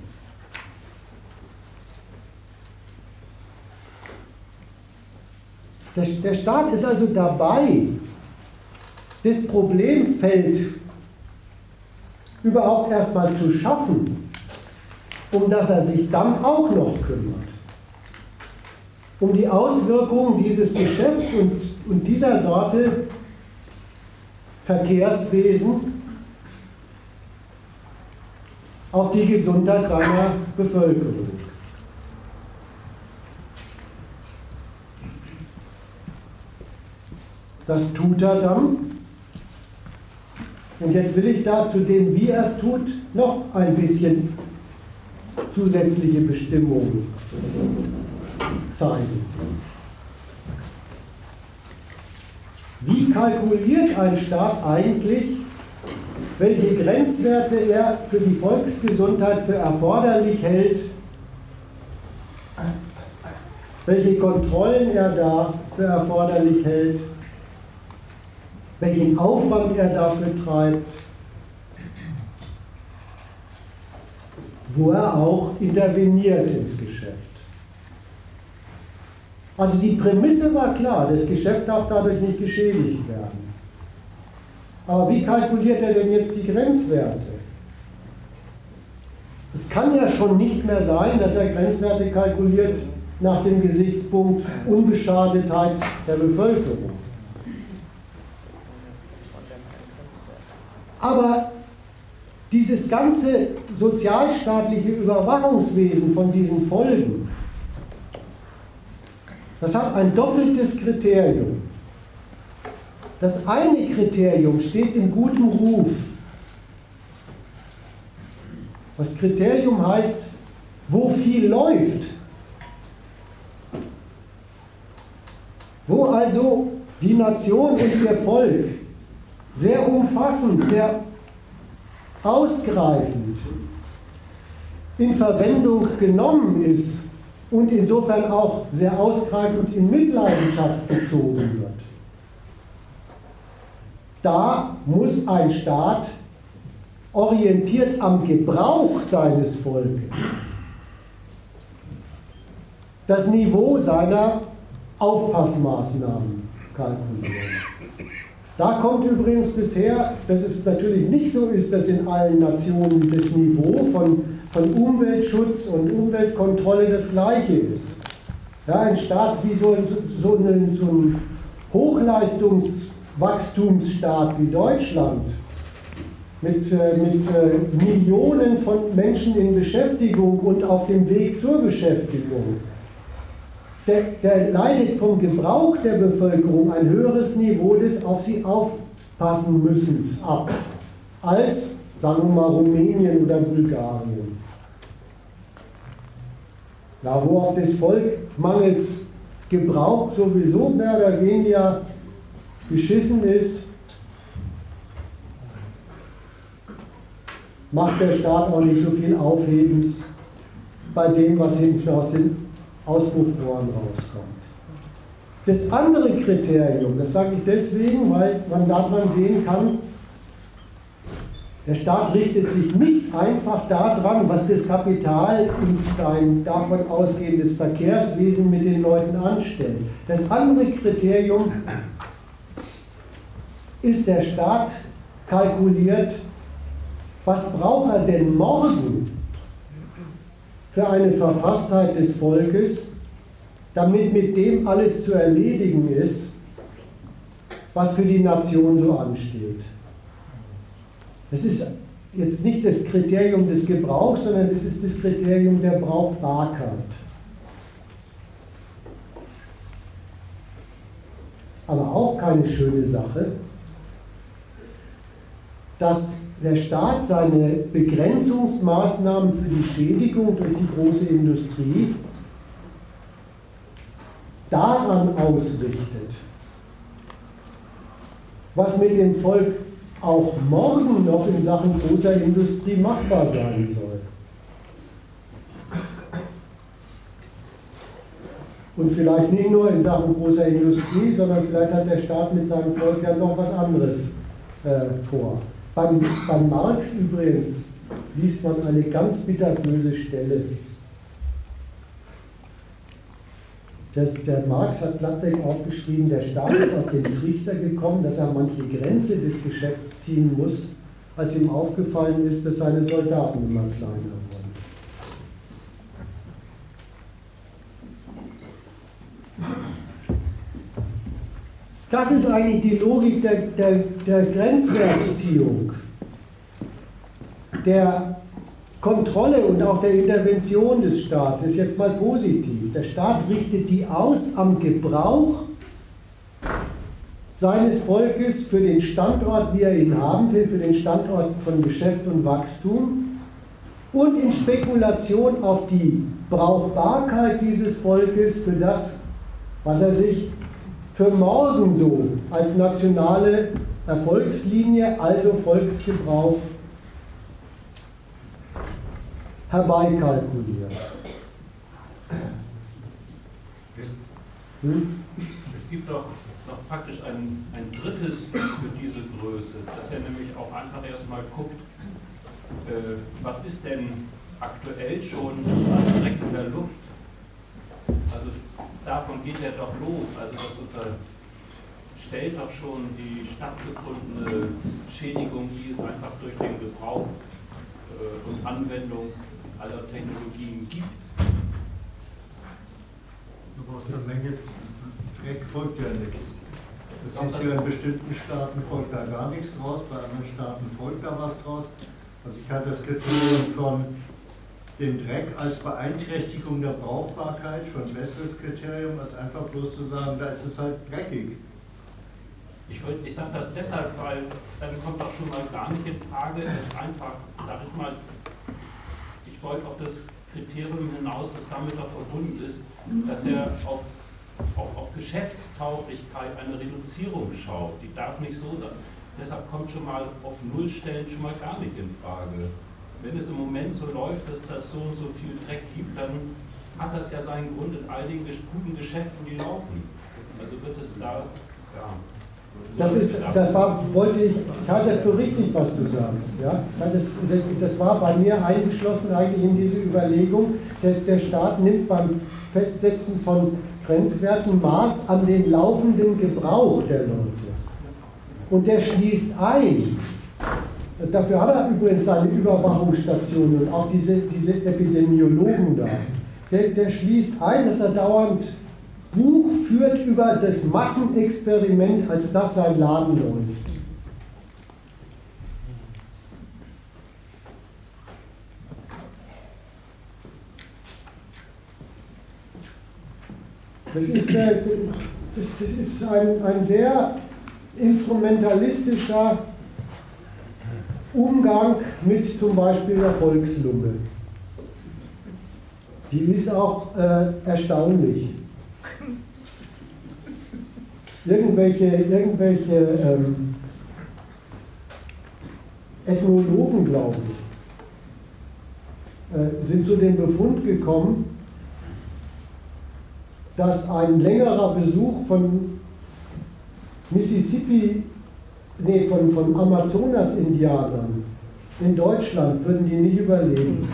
S1: Der, der Staat ist also dabei, das Problemfeld überhaupt erstmal zu schaffen, um das er sich dann auch noch kümmert. Um die Auswirkungen dieses Geschäfts und, und dieser Sorte Verkehrswesen auf die Gesundheit seiner Bevölkerung. Das tut er dann. Und jetzt will ich da zu dem, wie er es tut, noch ein bisschen zusätzliche Bestimmungen zeigen. Wie kalkuliert ein Staat eigentlich, welche Grenzwerte er für die Volksgesundheit für erforderlich hält, welche Kontrollen er da für erforderlich hält, welchen Aufwand er dafür treibt, wo er auch interveniert ins Geschäft. Also die Prämisse war klar, das Geschäft darf dadurch nicht geschädigt werden. Aber wie kalkuliert er denn jetzt die Grenzwerte? Es kann ja schon nicht mehr sein, dass er Grenzwerte kalkuliert nach dem Gesichtspunkt Unbeschadetheit der Bevölkerung. Aber dieses ganze sozialstaatliche Überwachungswesen von diesen Folgen, das hat ein doppeltes Kriterium. Das eine Kriterium steht in gutem Ruf. Das Kriterium heißt, wo viel läuft. Wo also die Nation und ihr Volk sehr umfassend, sehr ausgreifend in Verwendung genommen ist und insofern auch sehr ausgreifend in Mitleidenschaft gezogen wird. Da muss ein Staat orientiert am Gebrauch seines Volkes das Niveau seiner Aufpassmaßnahmen kalkulieren. Da kommt übrigens das her, dass es natürlich nicht so ist, dass in allen Nationen das Niveau von, von Umweltschutz und Umweltkontrolle das gleiche ist. Ja, ein Staat wie so, so, eine, so ein Hochleistungswachstumsstaat wie Deutschland mit, äh, mit äh, Millionen von Menschen in Beschäftigung und auf dem Weg zur Beschäftigung der, der leitet vom Gebrauch der Bevölkerung ein höheres Niveau des auf sie aufpassen müssens ab, als, sagen wir mal, Rumänien oder Bulgarien. Da wo auf das Volk mangels Gebrauch sowieso mehr oder weniger geschissen ist, macht der Staat auch nicht so viel Aufhebens bei dem, was hinten aus den Auspuffrohren rauskommt. Das andere Kriterium, das sage ich deswegen, weil man daran sehen kann, der Staat richtet sich nicht einfach daran, was das Kapital und sein davon ausgehendes Verkehrswesen mit den Leuten anstellt. Das andere Kriterium ist, der Staat kalkuliert, was braucht er denn morgen, für eine Verfasstheit des Volkes, damit mit dem alles zu erledigen ist, was für die Nation so ansteht. Das ist jetzt nicht das Kriterium des Gebrauchs, sondern das ist das Kriterium der Brauchbarkeit. Aber auch keine schöne Sache, dass der Staat seine Begrenzungsmaßnahmen für die Schädigung durch die große Industrie daran ausrichtet, was mit dem Volk auch morgen noch in Sachen großer Industrie machbar sein soll. Und vielleicht nicht nur in Sachen großer Industrie, sondern vielleicht hat der Staat mit seinem Volk ja noch was anderes äh, vor. Beim, beim Marx übrigens liest man eine ganz bitterböse Stelle. Der, der, Marx hat glattweg aufgeschrieben, der Staat ist auf den Trichter gekommen, dass er manche Grenze des Geschäfts ziehen muss, als ihm aufgefallen ist, dass seine Soldaten immer kleiner wurden. Das ist eigentlich die Logik der, der, der Grenzwertziehung, der Kontrolle und auch der Intervention des Staates. Jetzt mal positiv. Der Staat richtet die aus am Gebrauch seines Volkes für den Standort, wie er ihn haben will, für den Standort von Geschäft und Wachstum und in Spekulation auf die Brauchbarkeit dieses Volkes für das, was er sich für morgen so als nationale Erfolgslinie, also Volksgebrauch, herbeikalkuliert.
S5: Hm? Es gibt doch noch praktisch ein, ein drittes für diese Größe, dass er nämlich auch einfach erstmal guckt, äh, was ist denn aktuell schon Dreck in der Luft. Also davon geht er doch los. Also das unterstellt doch schon die stattgefundene Schädigung, die es einfach durch den Gebrauch äh, und Anwendung aller Technologien gibt.
S4: Du brauchst eine Menge Dreck, folgt ja nichts. Das ist ja in bestimmten Staaten folgt da gar nichts draus, bei anderen Staaten folgt da was draus. Also ich halte das Kriterium von den Dreck als Beeinträchtigung der Brauchbarkeit für ein besseres Kriterium, als einfach bloß zu sagen, da ist es halt dreckig.
S5: Ich, ich sage das deshalb, weil dann kommt auch schon mal gar nicht in Frage, es einfach, sag ich mal, ich wollte auf das Kriterium hinaus, das damit auch verbunden ist, dass er auf, auch auf Geschäftstauglichkeit eine Reduzierung schaut. Die darf nicht so sein. Deshalb kommt schon mal auf Nullstellen schon mal gar nicht in Frage wenn es im Moment so läuft, dass das so und so viel Dreck gibt, dann hat das ja seinen Grund in einigen guten Geschäften, die laufen. Also wird es da, ja.
S1: Das, ist, das war, wollte ich, ich halte das für richtig, was du sagst. Ja? Das, das war bei mir eingeschlossen eigentlich in diese Überlegung, der, der Staat nimmt beim Festsetzen von Grenzwerten Maß an den laufenden Gebrauch der Leute. Und der schließt ein, Dafür hat er übrigens seine Überwachungsstationen und auch diese, diese Epidemiologen da. Der, der schließt ein, dass er dauernd Buch führt über das Massenexperiment, als das sein Laden läuft. Das ist, äh, das, das ist ein, ein sehr instrumentalistischer Umgang mit zum Beispiel der Volkslunge. Die ist auch äh, erstaunlich. Irgendwelche, irgendwelche ähm, Ethnologen, glaube ich, äh, sind zu dem Befund gekommen, dass ein längerer Besuch von Mississippi nee, von, von Amazonas-Indianern in Deutschland würden die nicht überleben.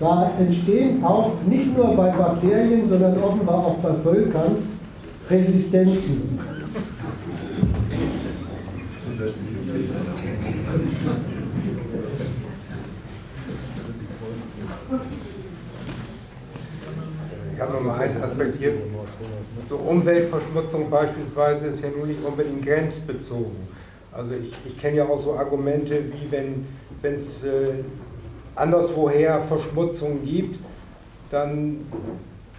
S1: Da entstehen auch nicht nur bei Bakterien, sondern offenbar auch bei Völkern Resistenzen.
S6: Aspekt hier. So Umweltverschmutzung beispielsweise ist ja nun nicht unbedingt grenzbezogen. Also ich, ich kenne ja auch so Argumente, wie wenn es äh, anderswoher Verschmutzungen gibt, dann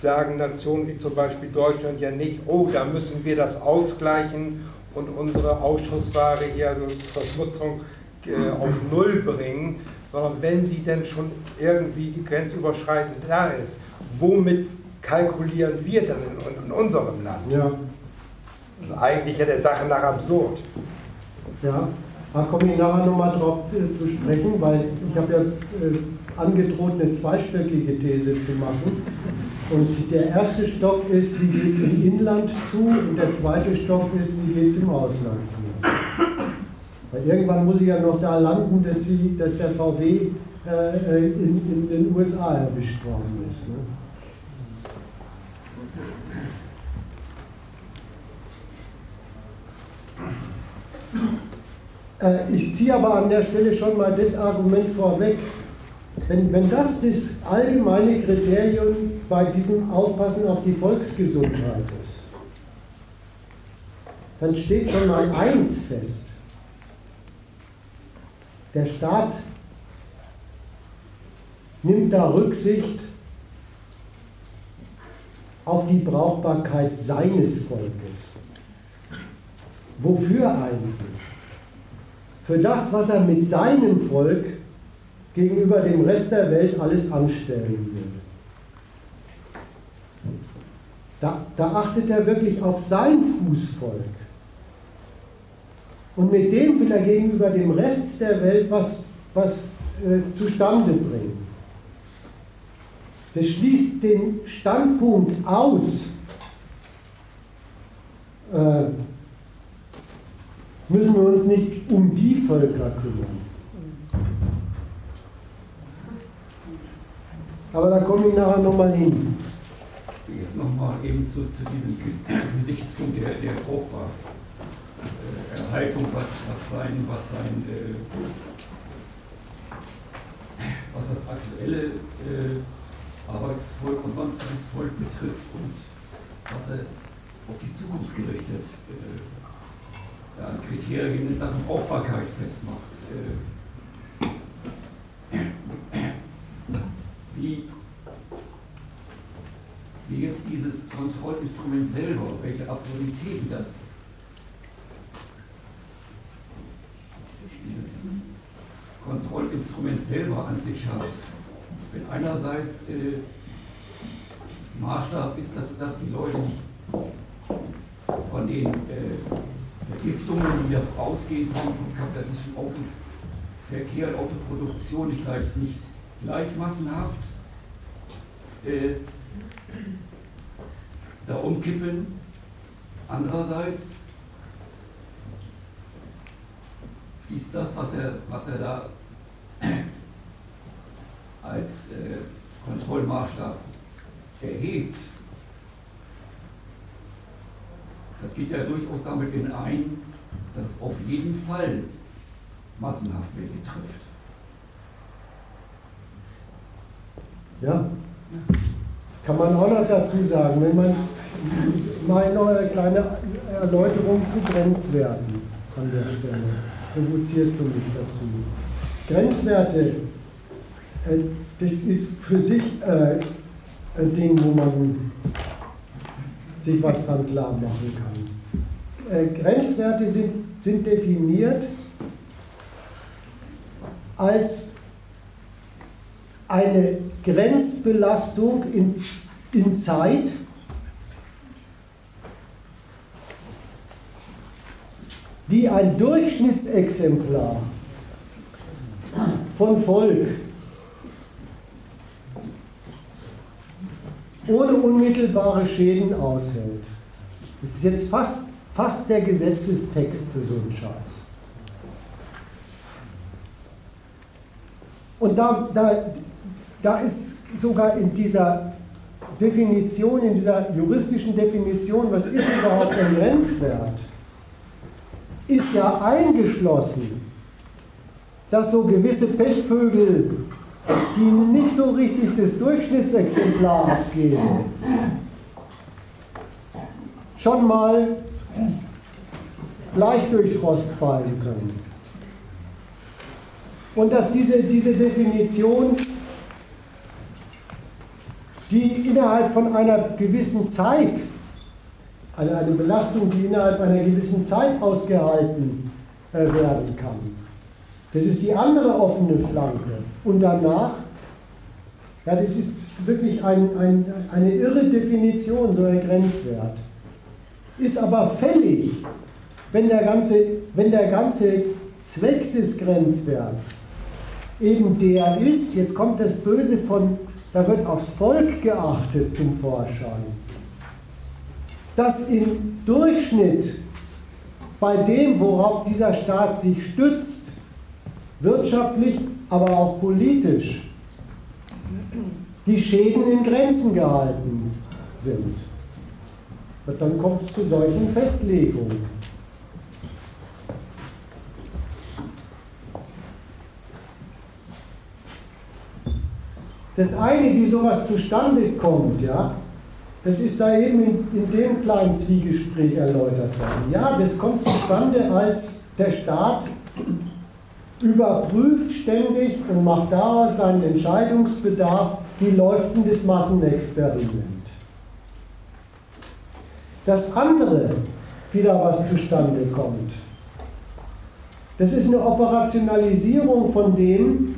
S6: sagen Nationen wie zum Beispiel Deutschland ja nicht, oh, da müssen wir das ausgleichen und unsere Ausschussware hier, also Verschmutzung äh, auf Null bringen, sondern wenn sie denn schon irgendwie grenzüberschreitend da ist, womit kalkulieren wir dann in, in unserem Land?
S1: Ja.
S6: Also eigentlich ja der Sache nach absurd.
S1: Ja, da komme ich nachher nochmal drauf zu, zu sprechen, weil ich habe ja äh, angedroht, eine zweistöckige These zu machen. Und der erste Stock ist, wie geht es im Inland zu? Und der zweite Stock ist, wie geht es im Ausland zu? Weil irgendwann muss ich ja noch da landen, dass, sie, dass der VW äh, in, in, den USA erwischt worden ist. Ne? Ich ziehe aber an der Stelle schon mal das Argument vorweg. Wenn, wenn das das allgemeine Kriterium bei diesem Aufpassen auf die Volksgesundheit ist, dann steht schon mal eins fest. Der Staat nimmt da Rücksicht auf die Brauchbarkeit seines Volkes. Wofür eigentlich? Für das, was er mit seinem Volk gegenüber dem Rest der Welt alles anstellen will. Da, da achtet er wirklich auf sein Fußvolk. Und mit dem will er gegenüber dem Rest der Welt was, was äh, zustande bringen. Das schließt den Standpunkt aus, äh, müssen wir uns nicht um die Völker kümmern. Aber da komme ich nachher nochmal hin.
S2: Jetzt nochmal eben zu, zu diesem Gesichtspunkt der, der Brauchbar. Äh, was, was sein, was sein, äh, was das aktuelle äh, Arbeitsvolk und sonstiges Volk betrifft und was er auf die Zukunft gerichtet äh, ja, Kriterien in Sachen Brauchbarkeit festmacht. Äh, wie, wie jetzt dieses Kontrollinstrument selber, welche Absurditäten das dieses Kontrollinstrument selber an sich hat. Wenn einerseits äh, Maßstab ist, dass, dass die Leute von den äh, Vergiftungen, die ja ausgehen vom, vom kapitalistischen Autoverkehr und Autoproduktion, nicht gleich, nicht gleich massenhaft äh, da umkippen. Andererseits ist das, was er, was er da als äh, Kontrollmaßstab erhebt, das geht ja durchaus damit in ein, dass auf jeden Fall massenhaft welche trifft.
S1: Ja, das kann man auch noch dazu sagen, wenn man mal noch eine kleine Erläuterung zu Grenzwerten an der Stelle. Provozierst du mich dazu? Grenzwerte, äh, das ist für sich äh, ein Ding, wo man sich was dran klar machen kann. Äh, Grenzwerte sind, sind definiert als eine Grenzbelastung in, in Zeit, die ein Durchschnittsexemplar von Volk ohne unmittelbare Schäden aushält. Das ist jetzt fast, fast der Gesetzestext für so einen Scheiß. Und da, da, da ist sogar in dieser Definition, in dieser juristischen Definition, was ist überhaupt ein Grenzwert, ist ja eingeschlossen, dass so gewisse Pechvögel, die nicht so richtig das Durchschnittsexemplar abgeben, schon mal gleich durchs Rost fallen können. Und dass diese, diese Definition die innerhalb von einer gewissen Zeit, also eine Belastung, die innerhalb einer gewissen Zeit ausgehalten äh, werden kann. Das ist die andere offene Flanke. Und danach, ja, das ist wirklich ein, ein, eine irre Definition, so ein Grenzwert. Ist aber fällig, wenn der ganze, wenn der ganze Zweck des Grenzwerts eben der ist, jetzt kommt das Böse von, da wird aufs Volk geachtet zum Vorschein, dass im Durchschnitt bei dem, worauf dieser Staat sich stützt, wirtschaftlich, aber auch politisch, die Schäden in Grenzen gehalten sind. Und dann kommt es zu solchen Festlegungen. Das eine, wie sowas zustande kommt, ja, das ist da eben in, in dem kleinen Zwiegespräch erläutert worden. Ja, das kommt zustande, als der Staat überprüft ständig und macht daraus seinen Entscheidungsbedarf, wie läuft denn das Massenexperiment. Das andere, wieder was zustande kommt, das ist eine Operationalisierung von dem,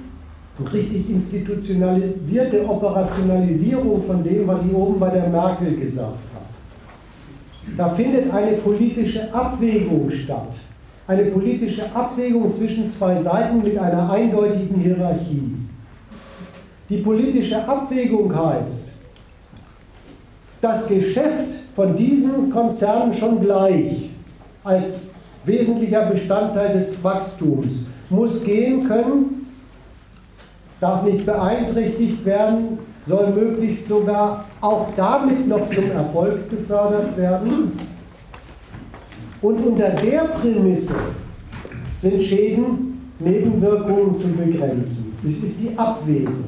S1: richtig institutionalisierte Operationalisierung von dem, was ich oben bei der Merkel gesagt habe. Da findet eine politische Abwägung statt. Eine politische Abwägung zwischen zwei Seiten mit einer eindeutigen Hierarchie. Die politische Abwägung heißt, das Geschäft von diesen Konzernen schon gleich als wesentlicher Bestandteil des Wachstums muss gehen können darf nicht beeinträchtigt werden, soll möglichst sogar auch damit noch zum Erfolg gefördert werden. Und unter der Prämisse sind Schäden, Nebenwirkungen zu begrenzen. Das ist die Abwägung.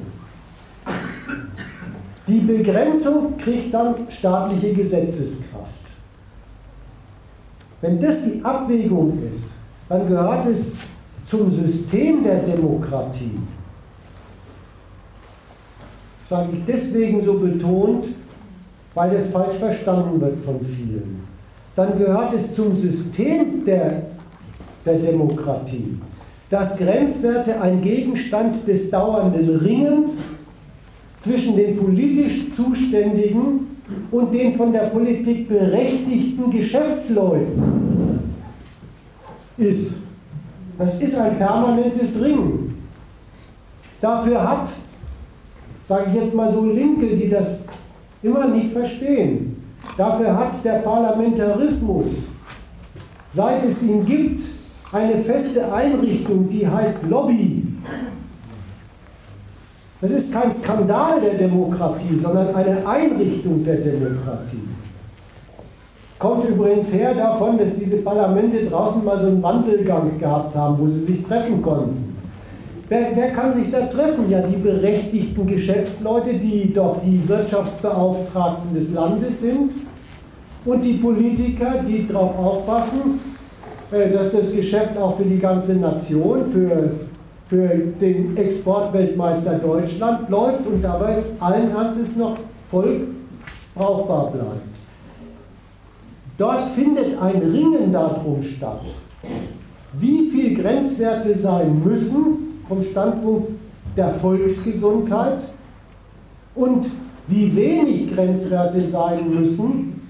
S1: Die Begrenzung kriegt dann staatliche Gesetzeskraft. Wenn das die Abwägung ist, dann gehört es zum System der Demokratie sage ich deswegen so betont, weil es falsch verstanden wird von vielen. Dann gehört es zum System der, der Demokratie, dass Grenzwerte ein Gegenstand des dauernden Ringens zwischen den politisch Zuständigen und den von der Politik berechtigten Geschäftsleuten ist. Das ist ein permanentes Ringen. Dafür hat sage ich jetzt mal so Linke, die das immer nicht verstehen. Dafür hat der Parlamentarismus, seit es ihn gibt, eine feste Einrichtung, die heißt Lobby. Das ist kein Skandal der Demokratie, sondern eine Einrichtung der Demokratie. Kommt übrigens her davon, dass diese Parlamente draußen mal so einen Wandelgang gehabt haben, wo sie sich treffen konnten. Wer, wer, kann sich da treffen? Ja, die berechtigten Geschäftsleute, die doch die Wirtschaftsbeauftragten des Landes sind und die Politiker, die darauf aufpassen, äh, dass das Geschäft auch für die ganze Nation, für, für den Exportweltmeister Deutschland läuft und dabei allen Ernstes noch voll brauchbar bleibt. Dort findet ein Ringen darum statt, wie viel Grenzwerte sein müssen, vom Standpunkt der Volksgesundheit und wie wenig Grenzwerte sein müssen,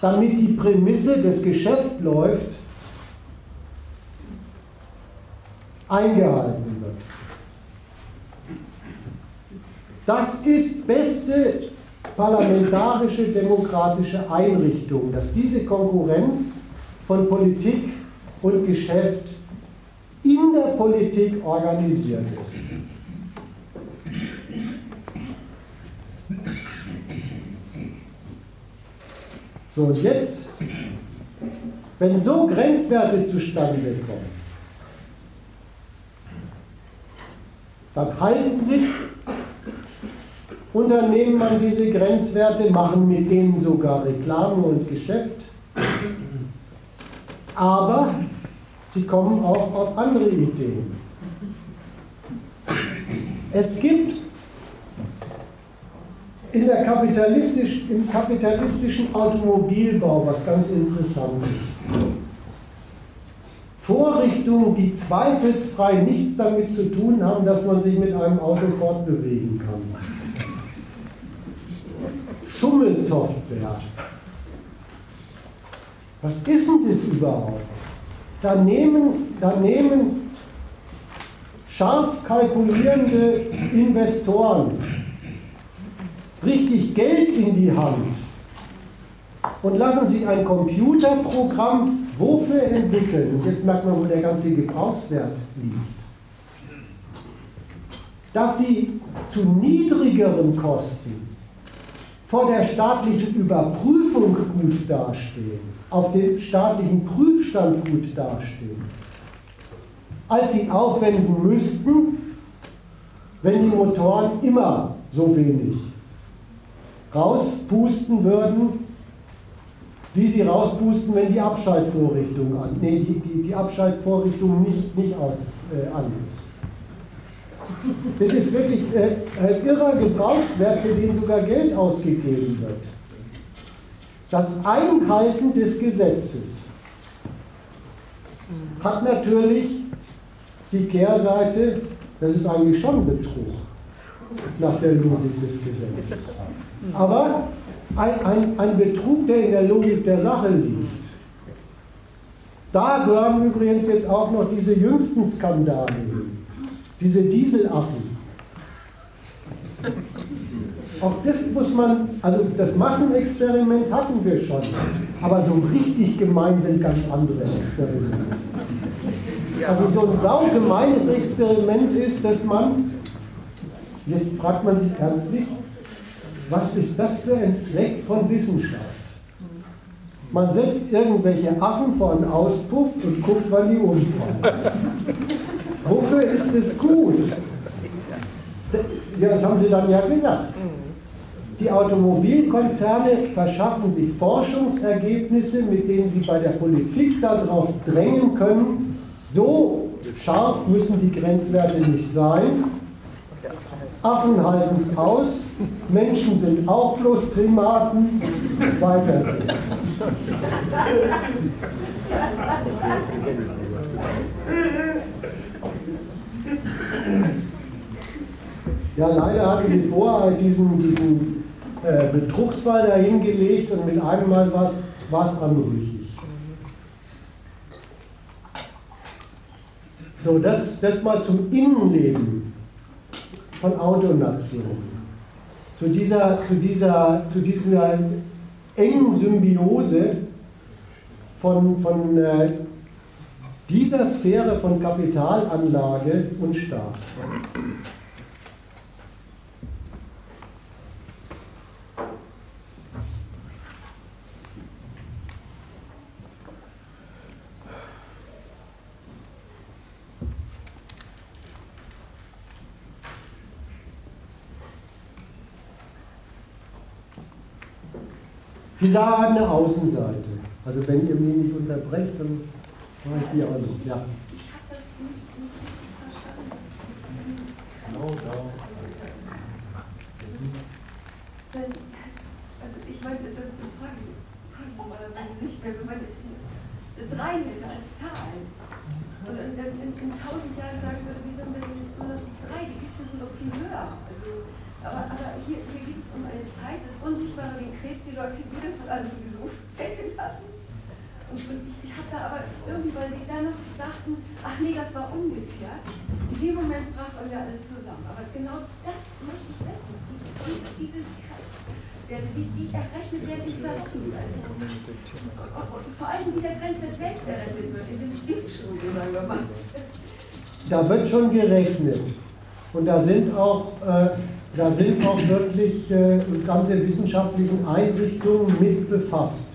S1: damit die Prämisse des Geschäft läuft, eingehalten wird. Das ist beste parlamentarische demokratische Einrichtung, dass diese Konkurrenz von Politik und Geschäft in der Politik organisiert ist. So, und jetzt, wenn so Grenzwerte zustande kommen, dann halten sich Unternehmen an diese Grenzwerte, machen mit denen sogar Reklame und Geschäft. Aber Sie kommen auch auf andere Ideen. Es gibt in der kapitalistisch, im kapitalistischen Automobilbau was ganz Interessantes. Vorrichtungen, die zweifelsfrei nichts damit zu tun haben, dass man sich mit einem Auto fortbewegen kann. Schummelsoftware. Was ist denn das überhaupt? Da nehmen, da nehmen scharf kalkulierende Investoren richtig Geld in die Hand und lassen sich ein Computerprogramm wofür entwickeln. Und jetzt merkt man, wo der ganze Gebrauchswert liegt. Dass sie zu niedrigeren Kosten vor der staatlichen Überprüfung gut dastehen, auf dem staatlichen Prüfstand gut dastehen, als sie aufwenden müssten, wenn die Motoren immer so wenig rauspusten würden, wie sie rauspusten, wenn die Abschaltvorrichtung an, nee, die, die, die Abschaltvorrichtung nicht, nicht aus, äh, an ist. Das ist wirklich äh, ein irrer Gebrauchswert, für den sogar Geld ausgegeben wird. Das Einhalten des Gesetzes hat natürlich die Kehrseite, das ist eigentlich schon Betrug nach der Logik des Gesetzes. Aber ein, ein, ein Betrug, der in der Logik der Sache liegt. Da gehören übrigens jetzt auch noch diese jüngsten Skandale diese Dieselaffen. Auch das muss man, also das Massenexperiment hatten wir schon, aber so richtig gemein sind ganz andere Experimente. Also so ein saugemeines Experiment ist, dass man, jetzt fragt man sich ernstlich, was ist das für ein Zweck von Wissenschaft? Man setzt irgendwelche Affen vor einen Auspuff und guckt, wann die umfallen. Wofür ist es gut? Ja, das haben Sie dann ja gesagt. Die Automobilkonzerne verschaffen sich Forschungsergebnisse, mit denen sie bei der Politik darauf drängen können, so scharf müssen die Grenzwerte nicht sein. Affen halten es aus, Menschen sind auch bloß Primaten. Weitersehen. Ja, leider hatten sie vorher diesen, diesen äh, Betrugsfall dahingelegt und mit einem Mal war es anrüchig. So, das, das mal zum Innenleben von Autonationen. Zu dieser, zu dieser, zu dieser engen Symbiose von, von äh, dieser Sphäre von Kapitalanlage und Staat. Die Sache hat eine Außenseite. Also wenn ihr mich nicht unterbrecht, dann mache ich die auch noch. Ja.
S3: Ich habe das nicht, verstanden.
S4: No, no.
S3: Wenn, also ich meine, das, das frage ich, frage ich normalerweise nicht mehr, wenn man jetzt eine 3 hätte als Zahl und in, in, in, in 1000 Jahren sagen würde, wieso haben wir denn jetzt nur noch die 3, die gibt es noch viel höher. Aber, aber hier, hier geht es um eine Zeit des Unsichtbaren, den Krebs, die das wird alles sowieso weggelassen. Und ich, ich habe da aber irgendwie, weil sie dann noch sagten, ach nee, das war umgekehrt, in dem Moment brach mir alles zusammen. Aber genau das möchte ich wissen. Die, diese, diese Grenzwerte, wie die errechnet werden in dieser. Und vor allem, wie der Grenzwert selbst errechnet wird, in dem Giftstudie, sagen wir mal.
S1: Da wird schon gerechnet. Und da sind auch, äh, da sind auch wirklich äh, ganze wissenschaftlichen Einrichtungen mit befasst.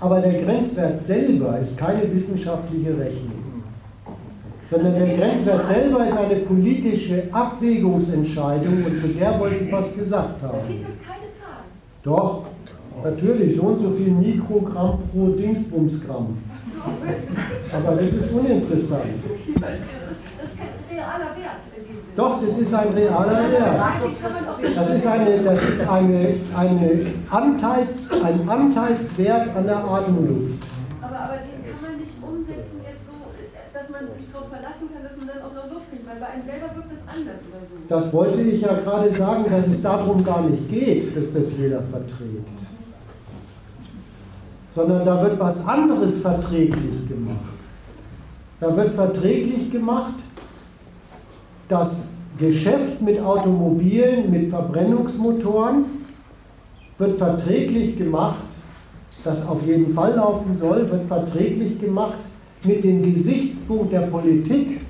S1: Aber der Grenzwert selber ist keine wissenschaftliche Rechnung, sondern der Grenzwert selber ist eine politische Abwägungsentscheidung und zu der wollte ich was gesagt
S3: Da
S1: haben.
S3: gibt es keine Zahlen.
S1: Doch, natürlich, so und so viel Mikrogramm pro Dingsbumsgramm. Aber das ist uninteressant.
S3: das ist kein realer Wert.
S1: Doch, das ist ein realer Wert. Das ist, eine, das ist eine, eine Anteils, ein Anteilswert an der Atemluft.
S3: Aber, aber den kann man nicht umsetzen jetzt so, dass man sich darauf verlassen kann, dass man dann auch noch Luft kriegt, weil bei einem selber wirkt es anders oder so.
S1: Das wollte ich ja gerade sagen, dass es darum gar nicht geht, dass das jeder verträgt. Sondern da wird was anderes verträglich gemacht. Da wird verträglich gemacht, das Geschäft mit Automobilen, mit Verbrennungsmotoren wird verträglich gemacht, das auf jeden Fall laufen soll, wird verträglich gemacht mit dem Gesichtspunkt der Politik,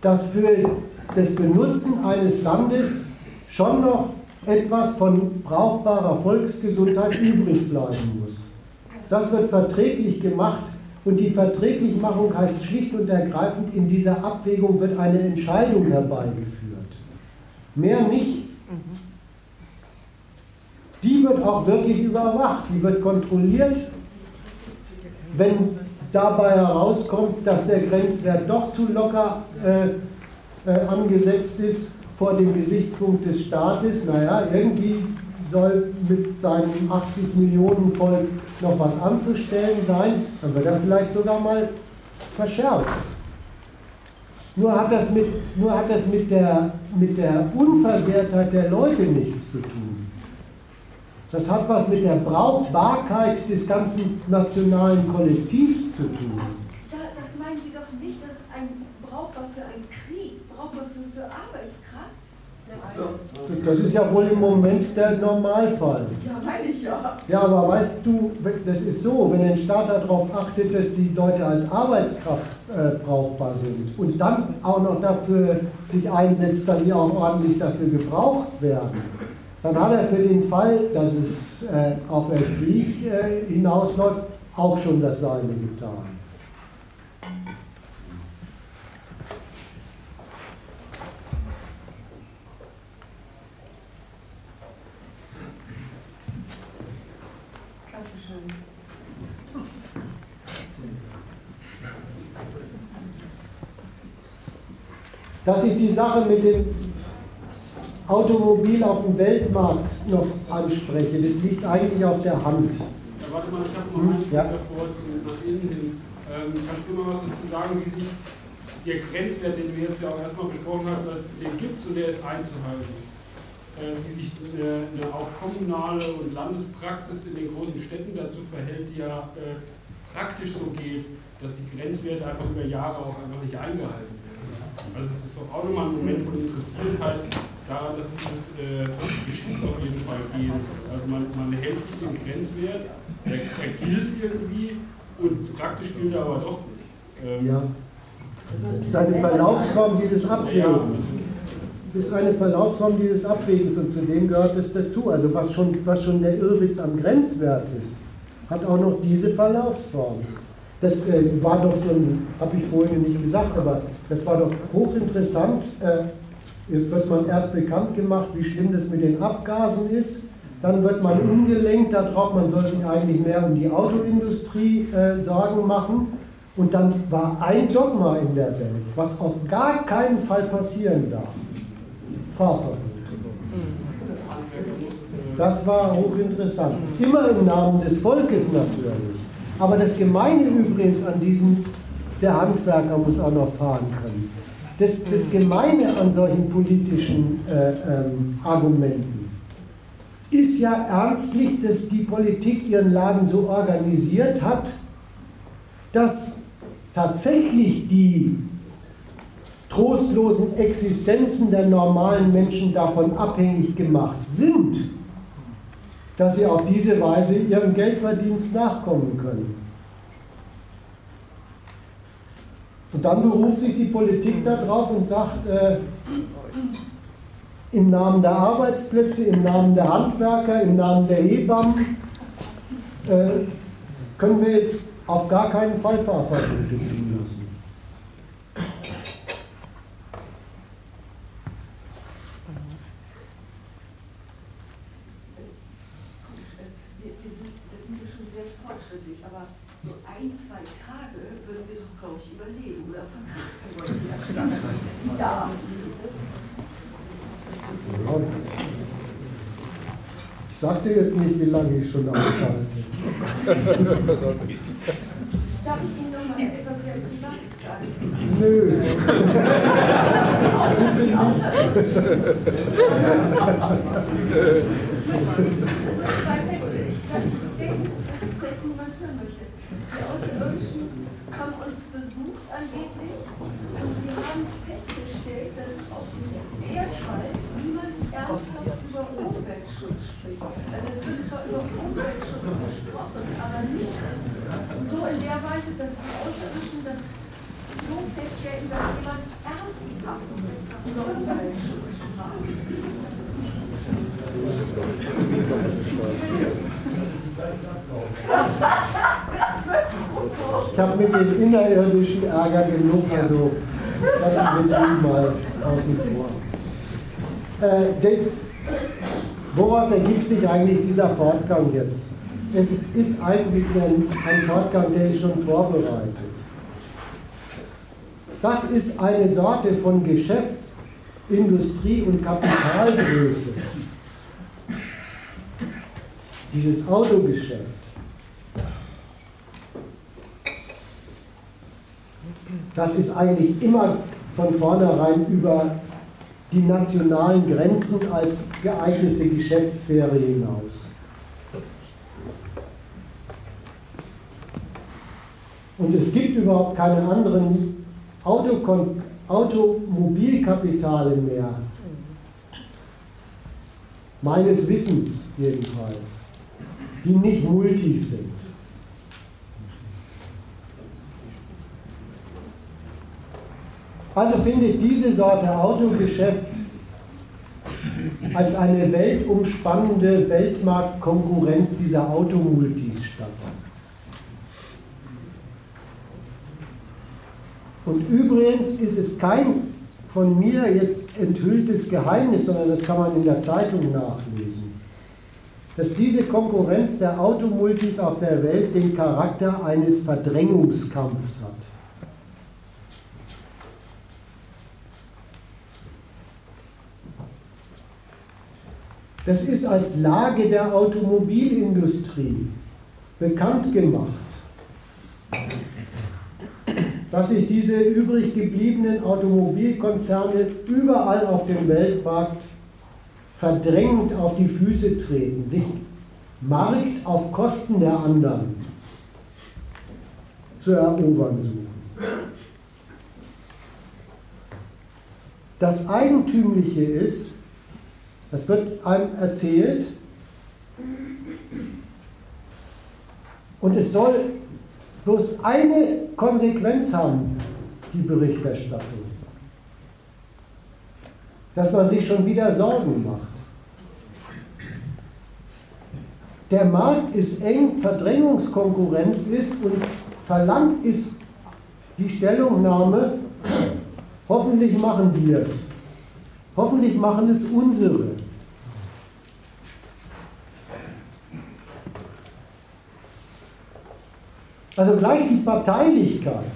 S1: dass für das Benutzen eines Landes schon noch etwas von brauchbarer Volksgesundheit übrig bleiben muss. Das wird verträglich gemacht und die Verträglichmachung heißt schlicht und ergreifend, in dieser Abwägung wird eine Entscheidung herbeigeführt. Mehr nicht. Die wird auch wirklich überwacht, die wird kontrolliert. Wenn dabei herauskommt, dass der Grenzwert doch zu locker äh, äh, angesetzt ist vor dem Gesichtspunkt des Staates, naja, irgendwie soll mit seinem 80 Millionen Volk noch was anzustellen sein, dann wird er vielleicht sogar mal verschärft. Nur hat das mit, nur hat das mit, der, mit der Unversehrtheit der Leute nichts zu tun. Das hat was mit der Brauchbarkeit des ganzen nationalen Kollektivs zu tun.
S3: das meinen Sie doch nicht, dass ein brauchbar für einen Krieg, brauchbar für, für Arbeitskraft?
S1: Das ist ja wohl im Moment der Normalfall.
S3: Ja, meine ich ja.
S1: Ja, aber weißt du, das ist so, wenn ein Staat darauf achtet, dass die Leute als Arbeitskraft äh, brauchbar sind und dann auch noch dafür sich einsetzt, dass sie auch ordentlich dafür gebraucht werden, dann hat er für den Fall, dass es äh, auf einen Krieg äh, hinausläuft, auch schon das Seine getan. Dass ich die Sache mit dem Automobil auf dem Weltmarkt noch anspreche, das liegt eigentlich auf der Hand. Ja,
S7: warte mal, ich habe noch einen Punkt ja. davor zu, nach innen hin. Ähm, kannst du mal was dazu sagen, wie sich der Grenzwert, den du jetzt ja auch erstmal besprochen hast, was den gibt und der ist einzuhalten? Äh, wie sich eine, eine, auch kommunale und Landespraxis in den großen Städten dazu verhält, die ja äh, praktisch so geht, dass die Grenzwerte einfach über Jahre auch einfach nicht eingehalten werden. Also es ist auch nochmal ein Moment von Interessiertheit daran, dass dieses äh, Geschichte auf jeden Fall geht. Also man, man hält sich den Grenzwert, der, der gilt irgendwie und praktisch gilt er aber doch nicht.
S1: Ähm, ja. Das ist eine Verlaufsform dieses Abwägens. Es ist eine Verlaufsform dieses Abwägens und zudem gehört es dazu. Also was schon, was schon der Irrwitz am Grenzwert ist, hat auch noch diese Verlaufsform. Das äh, war doch schon, habe ich vorhin nicht gesagt, aber das war doch hochinteressant. Äh, jetzt wird man erst bekannt gemacht, wie schlimm das mit den Abgasen ist. Dann wird man umgelenkt darauf, man soll sich eigentlich mehr um die Autoindustrie äh, Sorgen machen. Und dann war ein Dogma in der Welt, was auf gar keinen Fall passieren darf. Fahrverbot. Das war hochinteressant. Immer im Namen des Volkes natürlich. Aber das Gemeine übrigens an diesem, der Handwerker muss auch noch fahren können. Das, das Gemeine an solchen politischen äh, ähm, Argumenten ist ja ernstlich, dass die Politik ihren Laden so organisiert hat, dass tatsächlich die trostlosen Existenzen der normalen Menschen davon abhängig gemacht sind, dass sie auf diese Weise ihrem Geldverdienst nachkommen können. Und dann beruft sich die Politik darauf und sagt, äh, im Namen der Arbeitsplätze, im Namen der Handwerker, im Namen der Hebammen, äh, können wir jetzt auf gar keinen Fall Fahrverbote zulassen.
S3: Ja.
S1: Sagte jetzt nicht, wie lange ich schon aushalte.
S3: Darf ich Ihnen noch mal etwas sehr Privates sagen?
S1: Nö. Bitte nicht.
S3: Ich, kann, ich denke, dass es vielleicht niemand hören möchte. Die Außerirdischen haben uns besucht angeblich und sie haben festgestellt, dass auf dem Erdball niemand ernsthaft über Umweltschutz spricht. Also es wird zwar über Umweltschutz gesprochen, aber nicht so in der Weise, dass die Außerirdischen das so feststellen, dass jemand ernsthaft Umweltschutz.
S1: Ich habe mit dem innerirdischen Ärger genug, also lassen wir den mal außen vor. Äh, woraus ergibt sich eigentlich dieser Fortgang jetzt? Es ist eigentlich ein, ein Fortgang, der ist schon vorbereitet. Das ist eine Sorte von Geschäft, Industrie und Kapitalgröße. Dieses Autogeschäft. Das ist eigentlich immer von vornherein über die nationalen Grenzen als geeignete Geschäftssphäre hinaus. Und es gibt überhaupt keine anderen Autokon Automobilkapitale mehr. Meines Wissens jedenfalls. Die nicht Multis sind. Also findet diese Sorte Autogeschäft als eine weltumspannende Weltmarktkonkurrenz dieser Automultis statt. Und übrigens ist es kein von mir jetzt enthülltes Geheimnis, sondern das kann man in der Zeitung nachlesen, dass diese Konkurrenz der Automultis auf der Welt den Charakter eines Verdrängungskampfs hat. Das ist als Lage der Automobilindustrie bekannt gemacht, dass sich diese übrig gebliebenen Automobilkonzerne überall auf dem Weltmarkt verdrängend auf die Füße treten, sich Markt auf Kosten der anderen zu erobern suchen. Das Eigentümliche ist, das wird einem erzählt und es soll bloß eine Konsequenz haben, die Berichterstattung. Dass man sich schon wieder Sorgen macht. Der Markt ist eng, Verdrängungskonkurrenz ist und verlangt ist die Stellungnahme, hoffentlich machen wir es. Hoffentlich machen es unsere. Also gleich die Parteilichkeit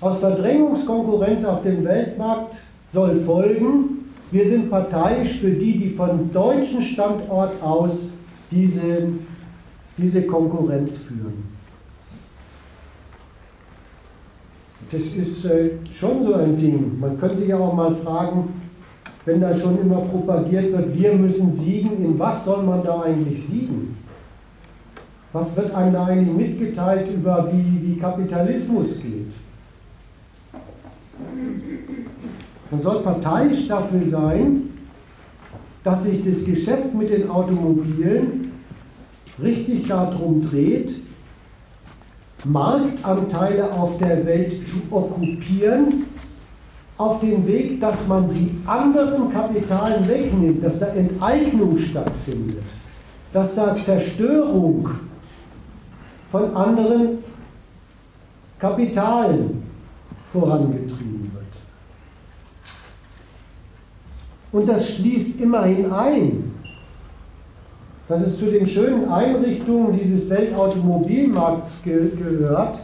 S1: aus Verdrängungskonkurrenz auf dem Weltmarkt soll folgen. Wir sind parteiisch für die, die von deutschen Standort aus diese, diese Konkurrenz führen. Das ist äh, schon so ein Ding. Man könnte sich ja auch mal fragen, wenn da schon immer propagiert wird, wir müssen siegen, in was soll man da eigentlich siegen? Was wird einem da eigentlich mitgeteilt über wie, wie Kapitalismus geht? Man soll parteiisch dafür sein, dass sich das Geschäft mit den Automobilen richtig darum dreht, Marktanteile auf der Welt zu okkupieren, auf dem Weg, dass man sie anderen Kapitalen wegnimmt, dass da Enteignung stattfindet, dass da Zerstörung von anderen Kapitalen vorangetrieben wird. Und das schließt immerhin ein, dass es zu den schönen Einrichtungen dieses Weltautomobilmarkts ge gehört,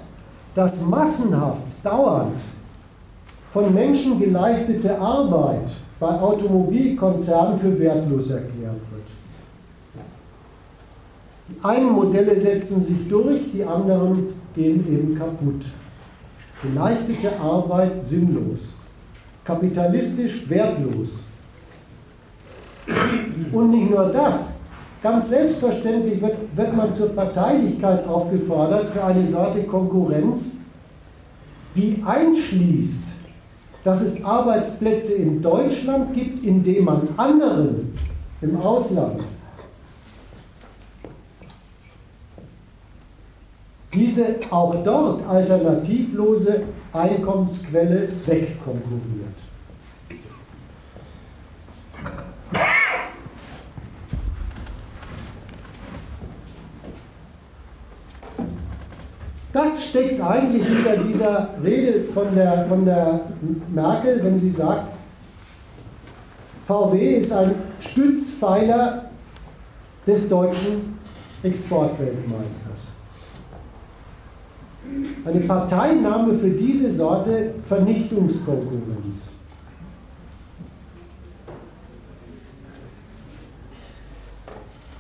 S1: dass massenhaft, dauernd von Menschen geleistete Arbeit bei Automobilkonzernen für wertlos erklärt wird. Die einen Modelle setzen sich durch, die anderen gehen eben kaputt. Geleistete Arbeit sinnlos, kapitalistisch wertlos. Und nicht nur das, ganz selbstverständlich wird, wird man zur Parteilichkeit aufgefordert für eine Sorte Konkurrenz, die einschließt, dass es Arbeitsplätze in Deutschland gibt, indem man anderen im Ausland diese auch dort alternativlose Einkommensquelle wegkonkurriert. Das steckt eigentlich hinter dieser Rede von der, von der Merkel, wenn sie sagt, VW ist ein Stützpfeiler des deutschen Exportweltmeisters. Eine Parteinahme für diese Sorte Vernichtungskonkurrenz.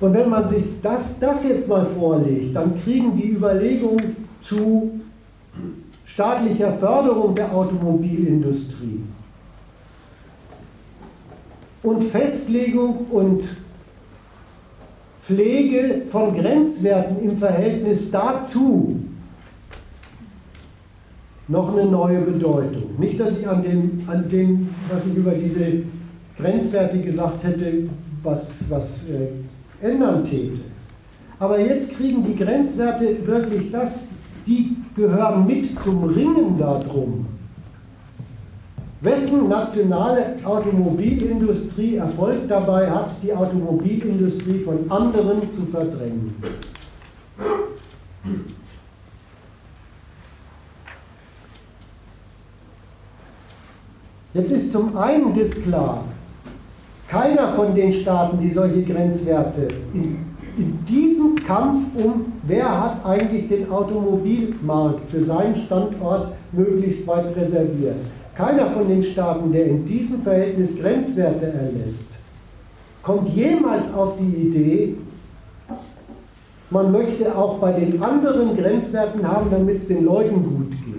S1: Und wenn man sich das, das jetzt mal vorlegt, dann kriegen die Überlegungen zu staatlicher Förderung der Automobilindustrie und Festlegung und Pflege von Grenzwerten im Verhältnis dazu noch eine neue Bedeutung. Nicht, dass ich an dem, an dem was ich über diese Grenzwerte gesagt hätte, was, was äh, ändern täte. Aber jetzt kriegen die Grenzwerte wirklich das, die gehören mit zum Ringen darum. Wessen nationale Automobilindustrie Erfolg dabei hat, die Automobilindustrie von anderen zu verdrängen. Jetzt ist zum einen das klar, keiner von den Staaten, die solche Grenzwerte in, in diesem Kampf um, wer hat eigentlich den Automobilmarkt für seinen Standort möglichst weit reserviert, keiner von den Staaten, der in diesem Verhältnis Grenzwerte erlässt, kommt jemals auf die Idee, man möchte auch bei den anderen Grenzwerten haben, damit es den Leuten gut geht.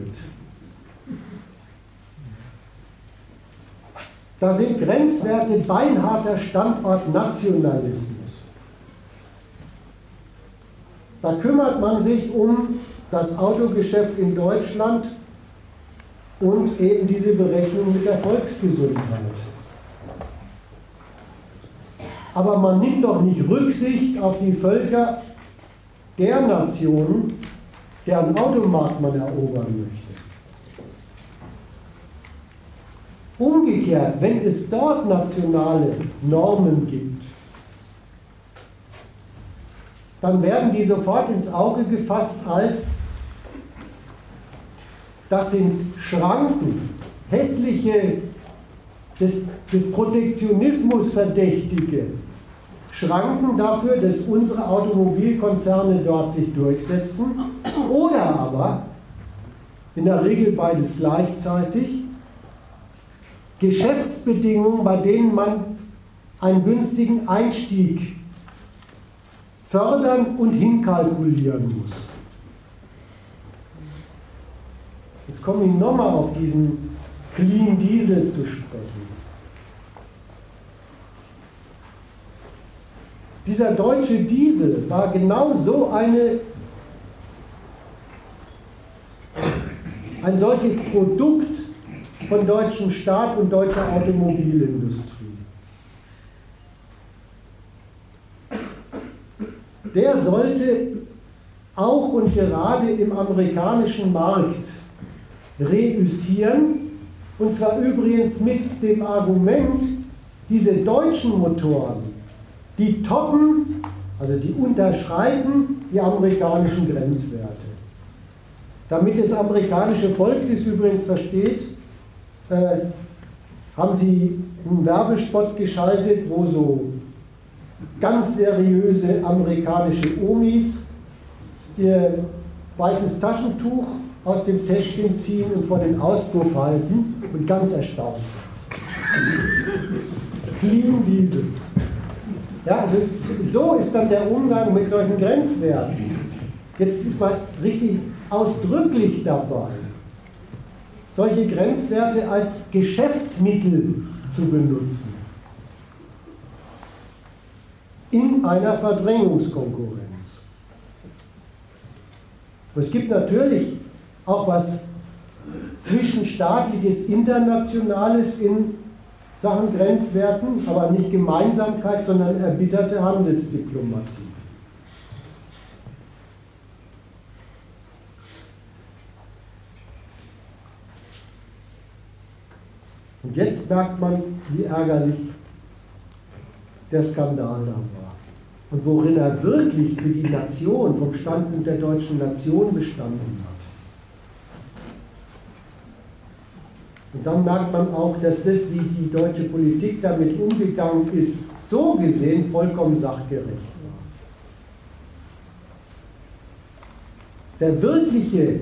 S1: Da sind Grenzwerte beinharter Standortnationalismus. Da kümmert man sich um das Autogeschäft in Deutschland und eben diese Berechnung mit der Volksgesundheit. Aber man nimmt doch nicht Rücksicht auf die Völker der Nationen, deren Automarkt man erobern möchte. Umgekehrt, wenn es dort nationale Normen gibt, dann werden die sofort ins Auge gefasst als, das sind Schranken, hässliche, des, des Protektionismus verdächtige Schranken dafür, dass unsere Automobilkonzerne dort sich durchsetzen oder aber, in der Regel beides gleichzeitig, Geschäftsbedingungen, bei denen man einen günstigen Einstieg fördern und hinkalkulieren muss. Jetzt komme ich nochmal auf diesen Clean Diesel zu sprechen. Dieser deutsche Diesel war genau so eine, ein solches Produkt, von deutschem Staat und deutscher Automobilindustrie. Der sollte auch und gerade im amerikanischen Markt reüssieren, und zwar übrigens mit dem Argument, diese deutschen Motoren, die toppen, also die unterschreiten die amerikanischen Grenzwerte. Damit das amerikanische Volk das übrigens versteht, äh, haben sie einen Werbespot geschaltet, wo so ganz seriöse amerikanische Omis ihr weißes Taschentuch aus dem Täschchen ziehen und vor den Auspuff halten und ganz erstaunt sind. *laughs* Clean Diesel. Ja, also so ist dann der Umgang mit solchen Grenzwerten. Jetzt ist man richtig ausdrücklich dabei, solche Grenzwerte als Geschäftsmittel zu benutzen. In einer Verdrängungskonkurrenz. Es gibt natürlich auch was zwischenstaatliches, internationales in Sachen Grenzwerten, aber nicht Gemeinsamkeit, sondern erbitterte Handelsdiplomatie. Und jetzt merkt man, wie ärgerlich der Skandal da war. Und worin er wirklich für die Nation, vom Standpunkt der deutschen Nation bestanden hat. Und dann merkt man auch, dass das, wie die deutsche Politik damit umgegangen ist, so gesehen vollkommen sachgerecht war. Der wirkliche,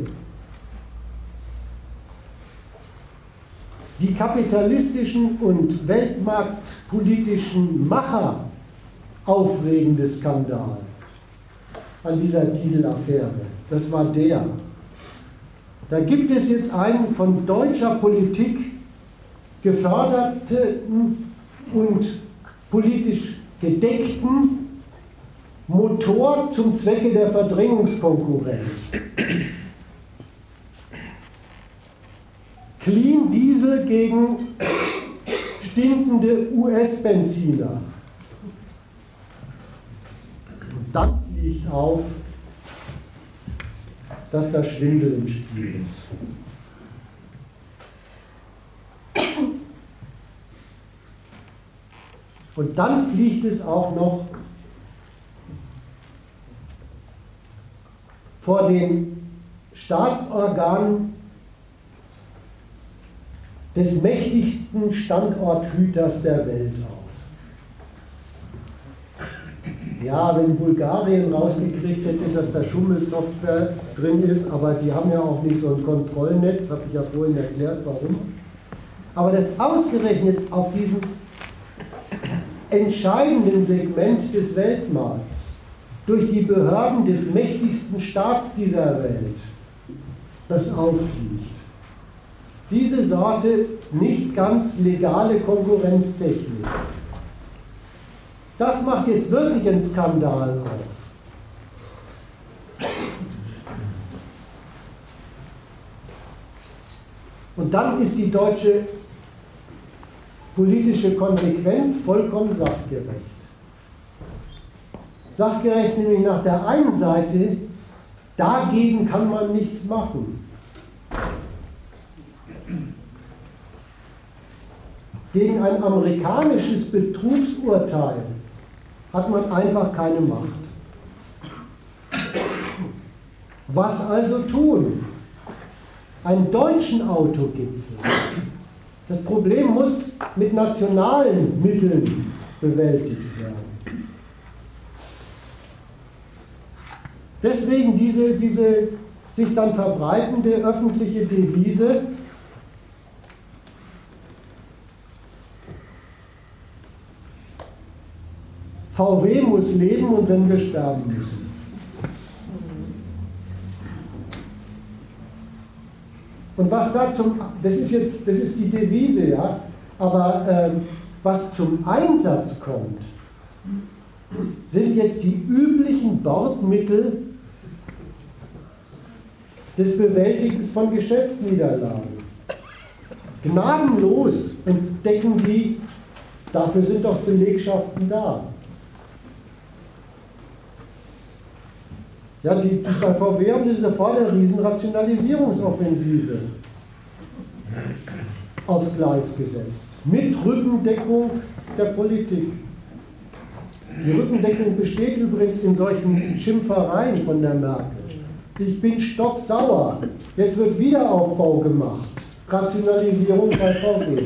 S1: die kapitalistischen und weltmarktpolitischen Macher aufregende Skandal an dieser Dieselaffäre, das war der, da gibt es jetzt einen von deutscher Politik geförderten und politisch gedeckten Motor zum Zwecke der Verdrängungskonkurrenz. Clean Diesel gegen stinkende US-Benziner. Und dann fliegt auf, dass da Schwindel im Spiel ist. Und dann fliegt es auch noch vor dem Staatsorgan des mächtigsten Standorthüters der Welt auf. Ja, wenn Bulgarien rausgekriegt hätte, dass da Schummelsoftware drin ist, aber die haben ja auch nicht so ein Kontrollnetz, habe ich ja vorhin erklärt, warum. Aber das ausgerechnet auf diesem entscheidenden Segment des Weltmarkts durch die Behörden des mächtigsten Staats dieser Welt das auffliegt. Diese Sorte nicht ganz legale Konkurrenztechnik das macht jetzt wirklich einen Skandal auf. Und dann ist die deutsche politische Konsequenz vollkommen sachgerecht. Sachgerecht nämlich nach der einen Seite, dagegen kann man nichts machen. Gegen ein amerikanisches Betrugsurteil hat man einfach keine Macht. Was also tun? Einen deutschen Autogipfel. Das Problem muss mit nationalen Mitteln bewältigt werden. Deswegen diese, diese sich dann verbreitende öffentliche Devise, VW muss leben und wenn wir sterben müssen. Und was da zum, das ist jetzt, das ist die Devise, ja, aber äh, was zum Einsatz kommt, sind jetzt die üblichen Bordmittel des Bewältigens von Geschäftsniederlagen. Gnadenlos entdecken die, dafür sind doch Belegschaften da. Ja, die, die, bei VW haben sie sofort eine Riesenrationalisierungsoffensive aufs Gleis gesetzt. Mit Rückendeckung der Politik. Die Rückendeckung besteht übrigens in solchen Schimpfereien von der Merkel. Ich bin stocksauer. Jetzt wird Wiederaufbau gemacht. Rationalisierung bei VW.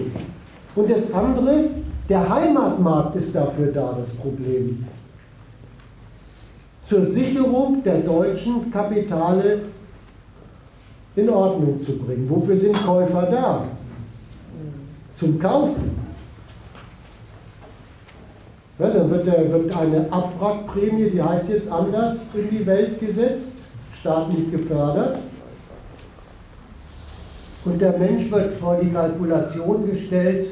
S1: Und das andere, der Heimatmarkt ist dafür da, das Problem zur Sicherung der deutschen Kapitale in Ordnung zu bringen. Wofür sind Käufer da? Zum Kaufen. Ja, dann wird, der, wird eine Abwrackprämie, die heißt jetzt anders, in die Welt gesetzt, staatlich gefördert. Und der Mensch wird vor die Kalkulation gestellt,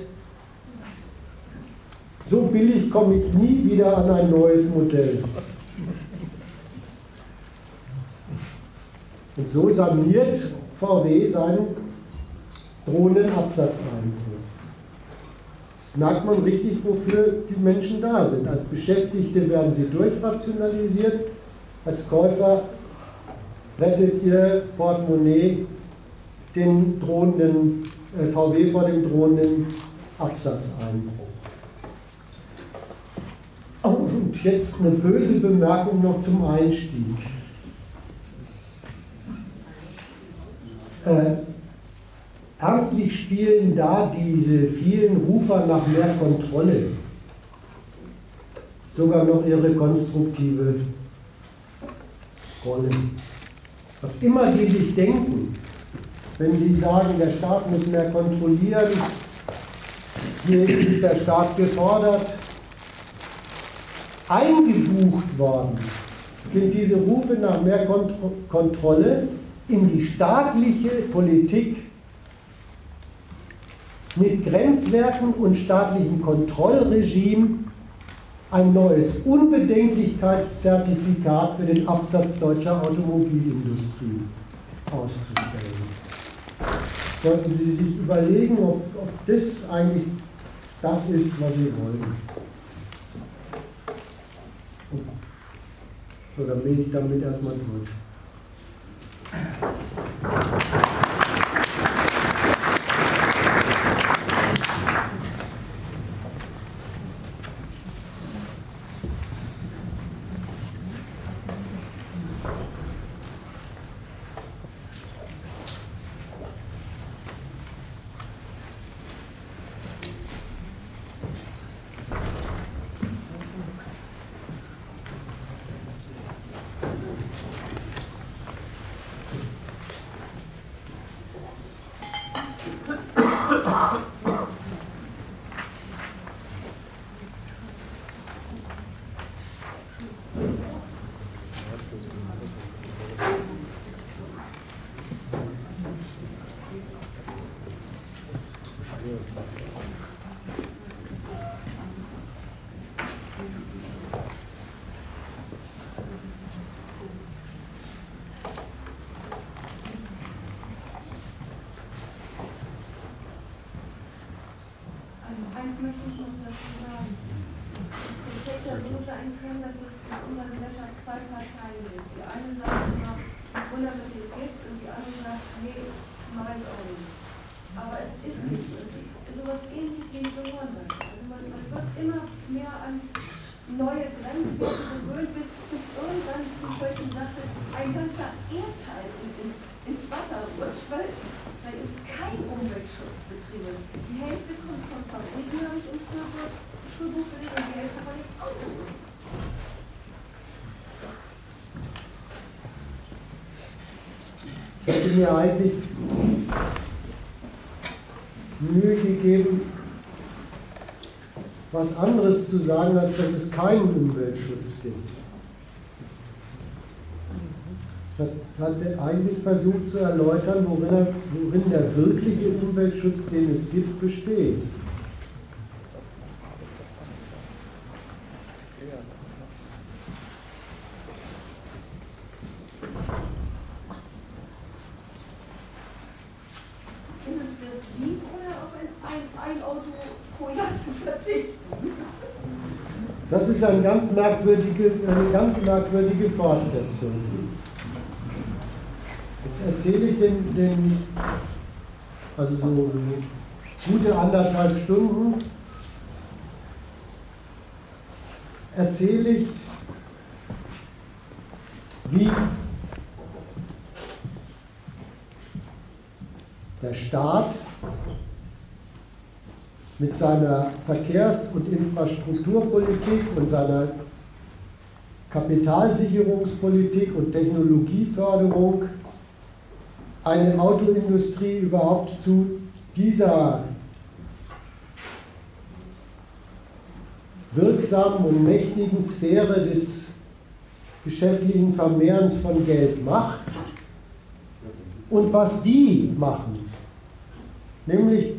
S1: so billig komme ich nie wieder an ein neues Modell. Und so saniert VW seinen Drohnenabsatzeinbruch. Jetzt merkt man richtig, wofür die Menschen da sind. Als Beschäftigte werden sie durchrationalisiert, als Käufer rettet ihr Portemonnaie den drohenden, äh, VW vor dem drohenden Absatzeinbruch. Oh, und jetzt eine böse Bemerkung noch zum Einstieg. Äh, ernstlich spielen da diese vielen Rufer nach mehr Kontrolle sogar noch ihre konstruktive Rolle. Was immer die sich denken, wenn sie sagen, der Staat muss mehr kontrollieren, hier ist der Staat gefordert, eingebucht worden sind diese Rufe nach mehr Kontro Kontrolle in die staatliche Politik mit Grenzwerten und staatlichem Kontrollregime ein neues Unbedenklichkeitszertifikat für den Absatz deutscher Automobilindustrie auszustellen. Sollten Sie sich überlegen, ob, ob das eigentlich das ist, was Sie wollen. So, dann bin ich damit erstmal durch.
S3: よろしくお願いし
S1: ます。Mir eigentlich Mühe gegeben, was anderes zu sagen, als dass es keinen Umweltschutz gibt. Ich hatte eigentlich versucht zu erläutern, worin, er, worin der wirkliche Umweltschutz, den es gibt, besteht.
S3: Ist es der Sieg oder auf ein, ein, ein Auto pro Jahr zu verzichten?
S1: Das ist eine ganz merkwürdige, eine ganz merkwürdige Fortsetzung. Jetzt erzähle ich den, den also so gute anderthalb Stunden, erzähle ich, wie der Staat mit seiner Verkehrs- und Infrastrukturpolitik und seiner Kapitalsicherungspolitik und Technologieförderung eine Autoindustrie überhaupt zu dieser wirksamen und mächtigen Sphäre des geschäftlichen Vermehrens von Geld macht und was die machen, nämlich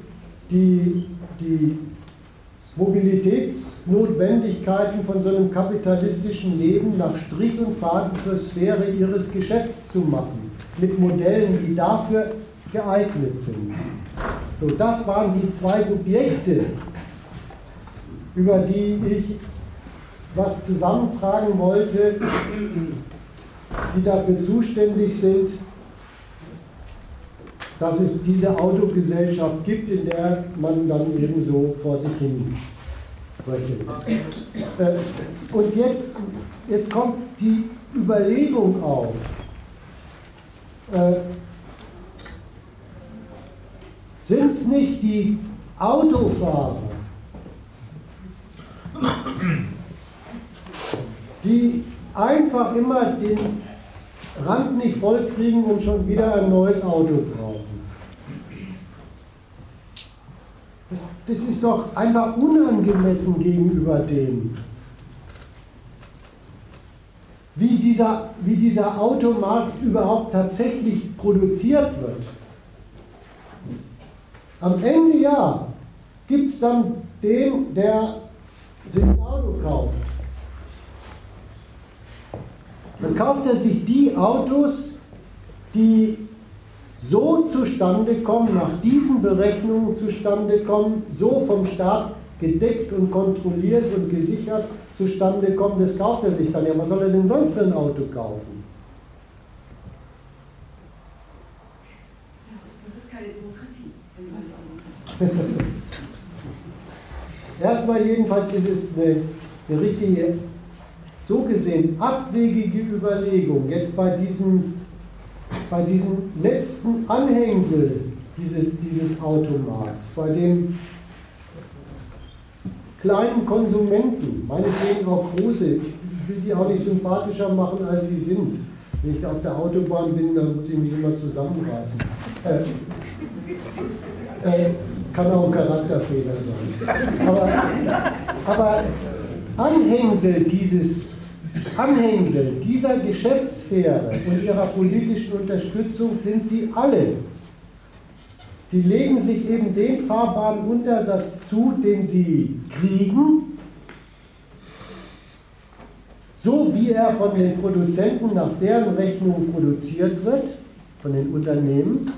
S1: die, die Mobilitätsnotwendigkeiten von so einem kapitalistischen Leben nach Strich und Faden zur Sphäre ihres Geschäfts zu machen, mit Modellen, die dafür geeignet sind. So, das waren die zwei Subjekte, über die ich was zusammentragen wollte, die dafür zuständig sind, dass es diese Autogesellschaft gibt, in der man dann eben so vor sich hin röchelt. Äh, und jetzt, jetzt kommt die Überlegung auf. Äh, Sind es nicht die Autofahrer, die einfach immer den Rand nicht voll kriegen und schon wieder ein neues Auto brauchen. Das, ist doch einfach unangemessen gegenüber denen. Wie dieser, wie dieser Automarkt überhaupt tatsächlich produziert wird. Am Ende ja gibt es dann den, der sich ein Auto kauft. Dann kauft er sich die Autos, die so zustande kommen, nach diesen Berechnungen zustande kommen, so vom Staat gedeckt und kontrolliert und gesichert zustande kommen, das kauft er sich dann. Ja, was soll er denn sonst für ein Auto kaufen?
S3: Das ist, das ist keine Demokratie. *laughs*
S1: Erstmal jedenfalls ist es eine, eine richtige, so gesehen abwegige Überlegung, jetzt bei diesem, bei diesem letzten Anhängsel dieses, dieses Automarkts, bei den kleinen Konsumenten, meinetwegen auch große, ich will die auch nicht sympathischer machen, als sie sind. Wenn ich auf der Autobahn bin, dann muss ich mich immer zusammenreißen. Äh, äh, kann auch ein Charakterfehler sein. Aber, aber Anhängsel dieses Anhängsel dieser Geschäftssphäre und ihrer politischen Unterstützung sind sie alle. Die legen sich eben den fahrbaren Untersatz zu, den sie kriegen, so wie er von den Produzenten nach deren Rechnung produziert wird, von den Unternehmen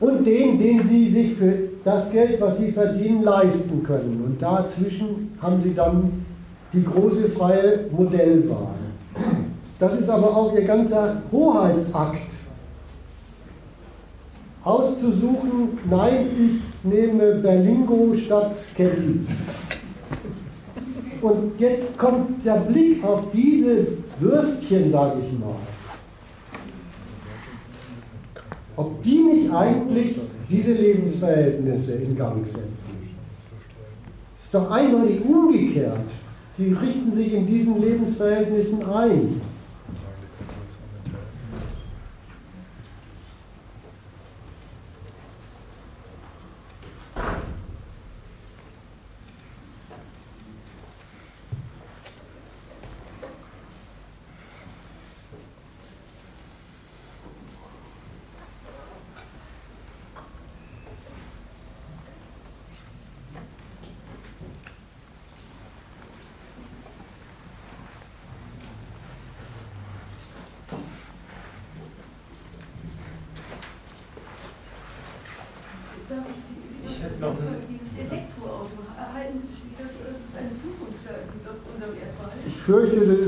S1: und den, den sie sich für das Geld, was sie verdienen, leisten können. Und dazwischen haben sie dann die große freie Modellwahl. Das ist aber auch ihr ganzer Hoheitsakt. Auszusuchen, nein, ich nehme Berlingo statt Kelly. Und jetzt kommt der Blick auf diese Würstchen, sage ich mal. ob die nicht eigentlich diese Lebensverhältnisse in Gang setzen. Es ist doch eindeutig umgekehrt. Die richten sich in diesen Lebensverhältnissen ein.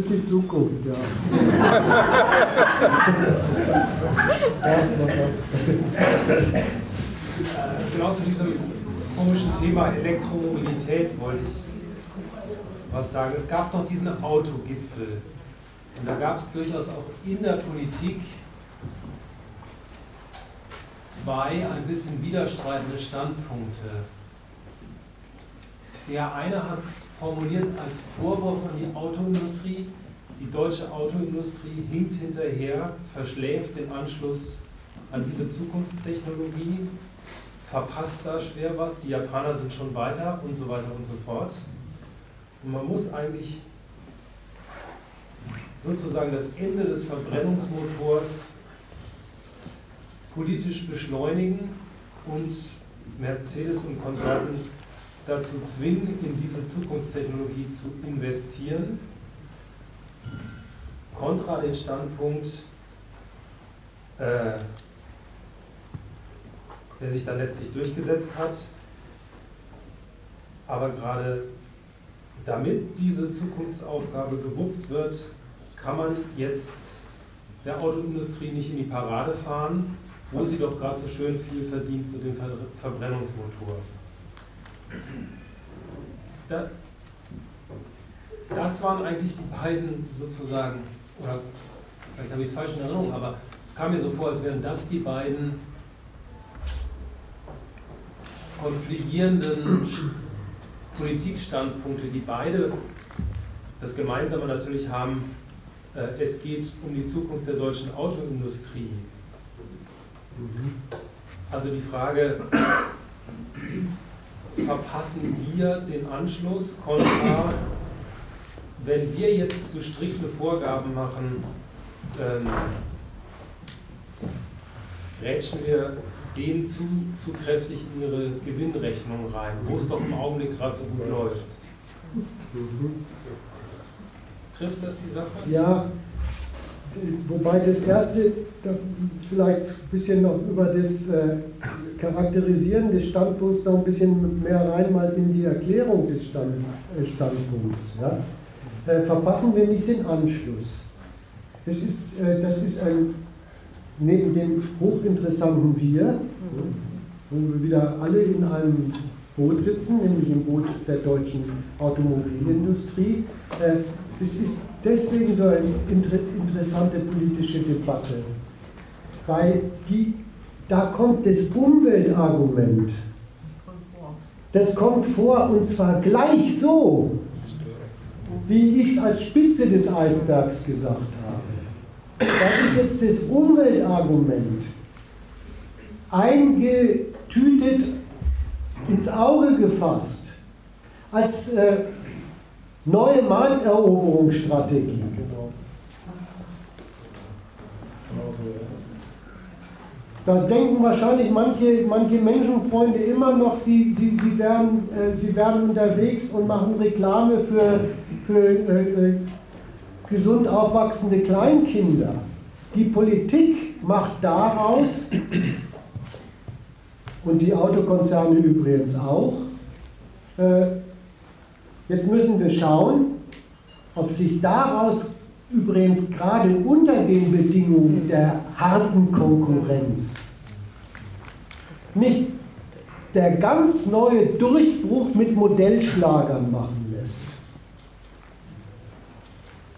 S1: Ist die Zukunft, ja.
S8: genau zu diesem komischen Thema Elektromobilität wollte ich was sagen. Es gab doch diesen Autogipfel. Und da gab es durchaus auch in der Politik zwei ein bisschen widerstreitende Standpunkte. Der eine hat es formuliert als Vorwurf an die Autoindustrie. Die deutsche Autoindustrie hinkt hinterher, verschläft den Anschluss an diese Zukunftstechnologie, verpasst da schwer was, die Japaner sind schon weiter und so weiter und so fort. Und man muss eigentlich sozusagen das Ende des Verbrennungsmotors politisch beschleunigen und Mercedes und Konsorten dazu zwingen, in diese Zukunftstechnologie zu investieren. Kontra den Standpunkt, äh, der sich dann letztlich durchgesetzt hat. Aber gerade damit diese Zukunftsaufgabe gewuppt wird, kann man jetzt der Autoindustrie nicht in die Parade fahren, wo sie doch gerade so schön viel verdient mit dem Ver Verbrennungsmotor. Da, das waren eigentlich die beiden sozusagen, oder vielleicht habe ich es falsch in Erinnerung, aber es kam mir so vor, als wären das die beiden konfligierenden Politikstandpunkte, die beide das Gemeinsame natürlich haben, äh, es geht um die Zukunft der deutschen Autoindustrie. Also die Frage, verpassen wir den Anschluss, kontra, wenn wir jetzt zu strikte Vorgaben machen, ähm, rätschen wir gehen zu, zu kräftig in ihre Gewinnrechnung rein, wo es doch im Augenblick gerade so gut läuft. Trifft das die Sache?
S1: Ja, wobei das erste vielleicht ein bisschen noch über das äh, Charakterisieren des Standpunkts noch ein bisschen mehr rein mal in die Erklärung des Stand, äh, Standpunkts. Ja? Äh, verpassen wir nicht den Anschluss. Das ist, äh, das ist ein neben dem hochinteressanten Wir, wo wir wieder alle in einem Boot sitzen, nämlich im Boot der deutschen Automobilindustrie. Äh, das ist deswegen so eine interessante politische Debatte, weil die, da kommt das Umweltargument. Das kommt vor und zwar gleich so, wie ich es als Spitze des Eisbergs gesagt habe. Da ist jetzt das Umweltargument eingetütet, ins Auge gefasst, als äh, neue Markteroberungsstrategie. Da denken wahrscheinlich manche, manche Menschenfreunde immer noch, sie, sie, sie, wären, äh, sie wären unterwegs und machen Reklame für, für äh, äh gesund aufwachsende Kleinkinder. Die Politik macht daraus, und die Autokonzerne übrigens auch, äh, jetzt müssen wir schauen, ob sich daraus übrigens gerade unter den Bedingungen der harten Konkurrenz nicht der ganz neue Durchbruch mit Modellschlagern machen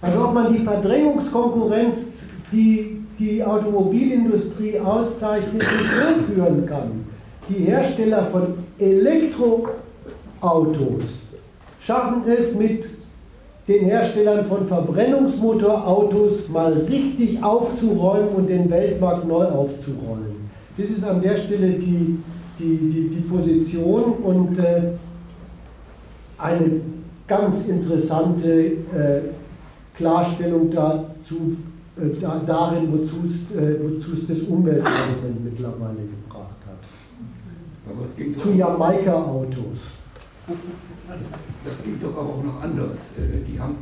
S1: also ob man die Verdrängungskonkurrenz, die die Automobilindustrie auszeichnet, nicht so führen kann. Die Hersteller von Elektroautos schaffen es mit den Herstellern von Verbrennungsmotorautos mal richtig aufzuräumen und den Weltmarkt neu aufzurollen. Das ist an der Stelle die, die, die, die Position und äh, eine ganz interessante äh, Klarstellung dazu, äh, da, darin, wozu es, äh, es das Umweltargument mittlerweile gebracht hat. Zu Jamaika-Autos.
S2: Das, geht doch aber auch noch anders. Äh, die haben,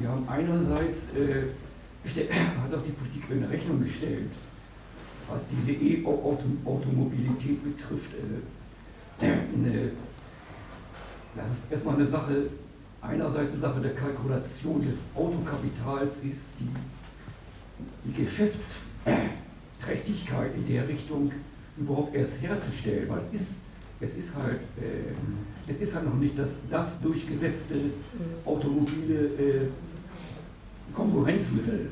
S2: die haben einerseits, äh, *coughs* hat auch die Politik in Rechnung gestellt, was diese E-Automobilität betrifft. Äh, das ist erstmal eine Sache, einerseits die Sache der Kalkulation des Autokapitals ist, die, die Geschäftsträchtigkeit in der Richtung überhaupt erst herzustellen, weil es ist, es ist halt, äh, es ist halt noch nicht das, das durchgesetzte automobile äh, Konkurrenzmittel.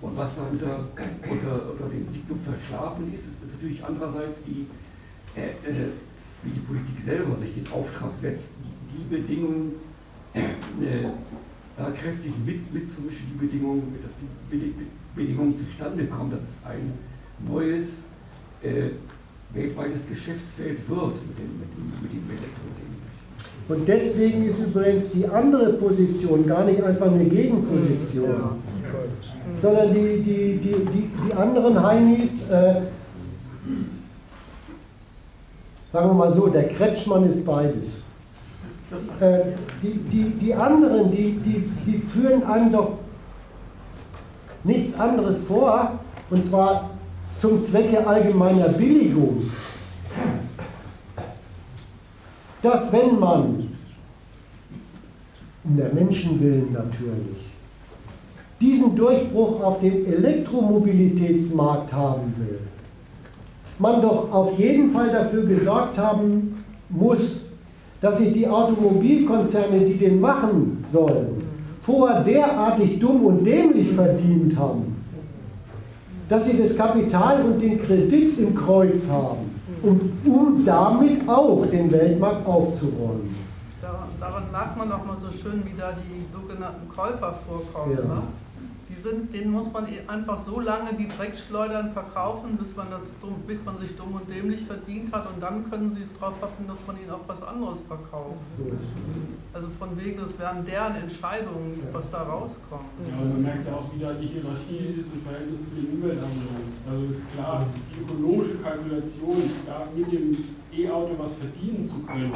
S2: Und was da unter, unter, unter dem Signum verschlafen ist, ist, ist natürlich andererseits die, äh, äh, wie die Politik selber sich den Auftrag setzt, die, die Bedingungen äh, da kräftig mit, mitzumischen, die Bedingungen, dass die Bedingungen zustande kommen, dass es ein neues, äh, weltweites Geschäftsfeld wird mit, dem, mit, dem, mit diesem Elektroding.
S1: Und deswegen ist übrigens die andere Position gar nicht einfach eine Gegenposition, sondern die, die, die, die, die anderen Heinis, äh, sagen wir mal so, der Kretschmann ist beides. Äh, die, die, die anderen, die, die, die führen einem doch nichts anderes vor, und zwar zum Zwecke allgemeiner Billigung dass wenn man, um der Menschenwillen natürlich, diesen Durchbruch auf dem Elektromobilitätsmarkt haben will, man doch auf jeden Fall dafür gesorgt haben muss, dass sich die Automobilkonzerne, die den machen sollen, vorher derartig dumm und dämlich verdient haben, dass sie das Kapital und den Kredit im Kreuz haben, um, um damit auch den Weltmarkt aufzuräumen.
S9: Daran, daran merkt man auch mal so schön, wie da die sogenannten Käufer vorkommen. Ja. Ne? Sind, denen muss man einfach so lange die Dreckschleudern verkaufen, bis man, das bis man sich dumm und dämlich verdient hat und dann können sie darauf hoffen, dass man ihnen auch was anderes verkauft. Also von wegen, das wären deren Entscheidungen, was da rauskommt.
S7: Ja, und man merkt ja auch, wie da die Hierarchie ist im Verhältnis zu den Umweltanwendungen. Also ist klar, die ökologische Kalkulation, da mit dem E-Auto was verdienen zu können,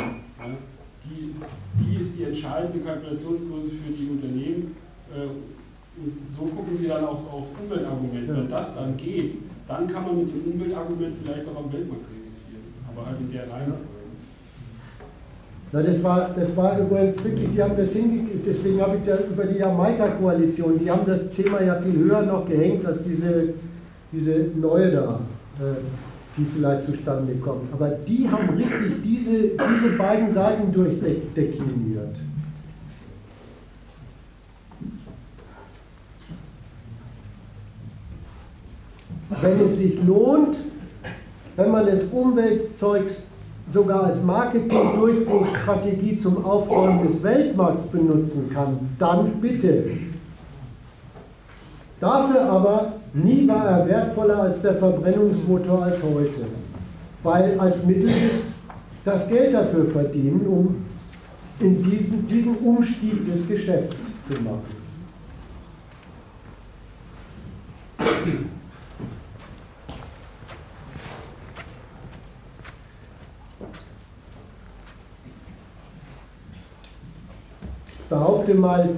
S7: die, die ist die entscheidende Kalkulationsgröße für die Unternehmen. Und so gucken sie dann aufs, aufs Umweltargument. Wenn das dann geht, dann kann man mit dem Umweltargument vielleicht auch am Weltmarkt realisieren. Aber halt in der Reihenfolge.
S1: Na, das war, das war übrigens wirklich, die haben das hingekriegt, deswegen habe ich ja über die Jamaika-Koalition, die haben das Thema ja viel höher noch gehängt als diese, diese neue da, äh, die vielleicht zustande kommt. Aber die haben richtig diese, diese beiden Seiten durchdekliniert. Wenn es sich lohnt, wenn man das Umweltzeugs sogar als Marketing-Durchbruchsstrategie zum Aufräumen des Weltmarkts benutzen kann, dann bitte. Dafür aber nie war er wertvoller als der Verbrennungsmotor als heute, weil als Mittel ist das Geld dafür verdienen, um in diesen, diesen Umstieg des Geschäfts zu machen. Behaupte mal,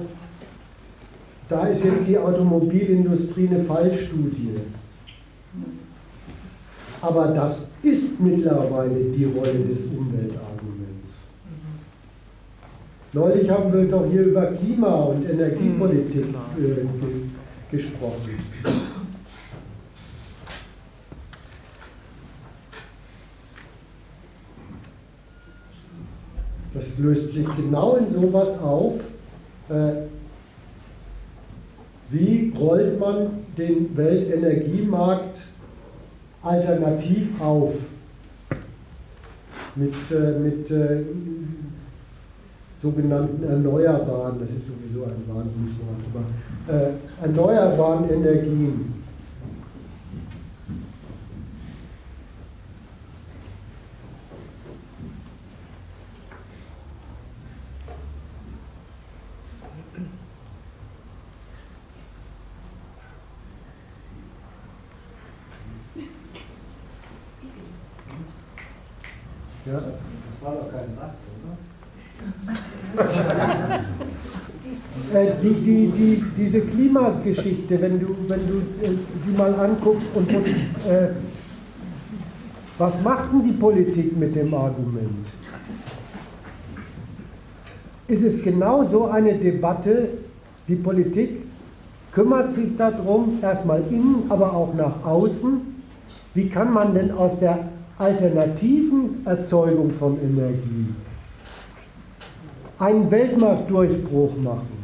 S1: da ist jetzt die Automobilindustrie eine Fallstudie. Aber das ist mittlerweile die Rolle des Umweltarguments. Neulich haben wir doch hier über Klima- und Energiepolitik äh, gesprochen. Das löst sich genau in sowas auf. Äh, wie rollt man den Weltenergiemarkt alternativ auf? Mit, äh, mit äh, sogenannten Erneuerbaren, das ist sowieso ein Wahnsinnswort, aber äh, erneuerbaren Energien. Ja. Das war doch kein Satz, oder? äh, die, die, die, diese Klimageschichte, wenn du, wenn du äh, sie mal anguckst und, und äh, was macht denn die Politik mit dem Argument? Ist es genau so eine Debatte, die Politik kümmert sich darum, erstmal innen, aber auch nach außen, wie kann man denn aus der alternativen Erzeugung von Energie einen Weltmarktdurchbruch machen.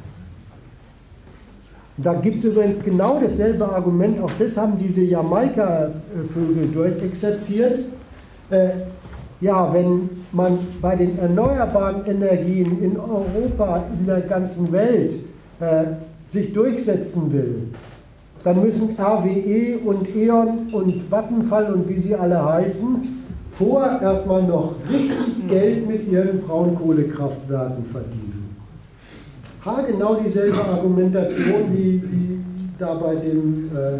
S1: Da gibt es übrigens genau dasselbe Argument, auch das haben diese Jamaika-Vögel durchexerziert. Äh, ja, wenn man bei den erneuerbaren Energien in Europa, in der ganzen Welt äh, sich durchsetzen will, dann müssen RWE und E.ON und Vattenfall und wie sie alle heißen, vor erstmal noch richtig Geld mit ihren Braunkohlekraftwerken verdienen. Ha, genau dieselbe Argumentation wie, wie da bei dem äh,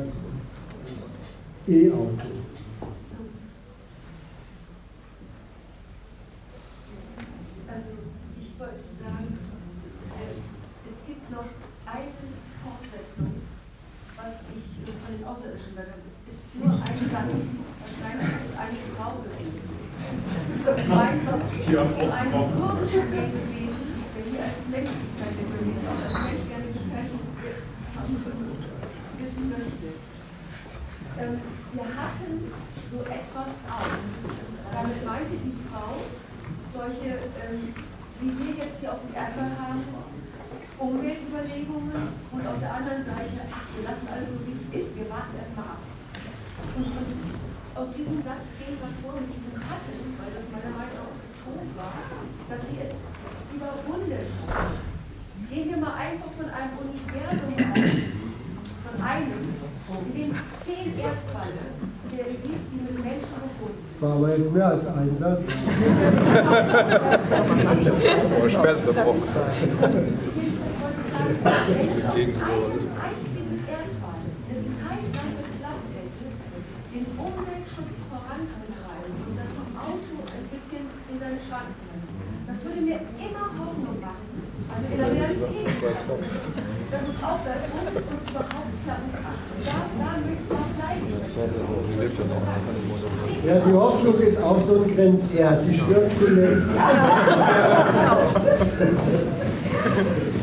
S1: E-Auto.
S3: Also ich wollte sagen, äh, es gibt noch eine Fortsetzung, was ich äh, von den Außerirdischen gehört habe. Es ist nur ein Satz, wahrscheinlich ist es eine Frau gewesen.
S7: Die hat
S3: Zu einem
S7: auch
S3: irdischen Wesen gewesen, der hier als Mensch bezeichnet wird, den ich auch als Mensch gerne bezeichnet wird, wissen möchte. Ähm, wir hatten so etwas auch. Damit meinte die Frau solche, ähm, wie wir jetzt hier auf dem Erdball haben, Umweltüberlegungen und auf der anderen Seite, wir lassen alles so, wie es ist, wir warten erstmal ab. Und, aus diesem Satz gehen wir vor mit diesem Hatten, weil das meiner Meinung nach betont war, dass sie es überwunden. Gehen wir mal einfach von einem Universum aus, von einem, in dem es zehn Erdfalle der gibt, die mit Menschen sind.
S1: war aber jetzt mehr als ein Satz.
S3: den Umweltschutz voranzutreiben und das Auto ein bisschen in seine Schranken zu lassen. Das würde mir immer Hoffnung machen. Also in der Realität. Dass es auch bei uns und überhaupt klappen kann. Da, da, da bleibe ich.
S1: Ja, die Hoffnung ist auch so ein Grenzwert, die stirbt zuletzt. *laughs* *laughs* *laughs*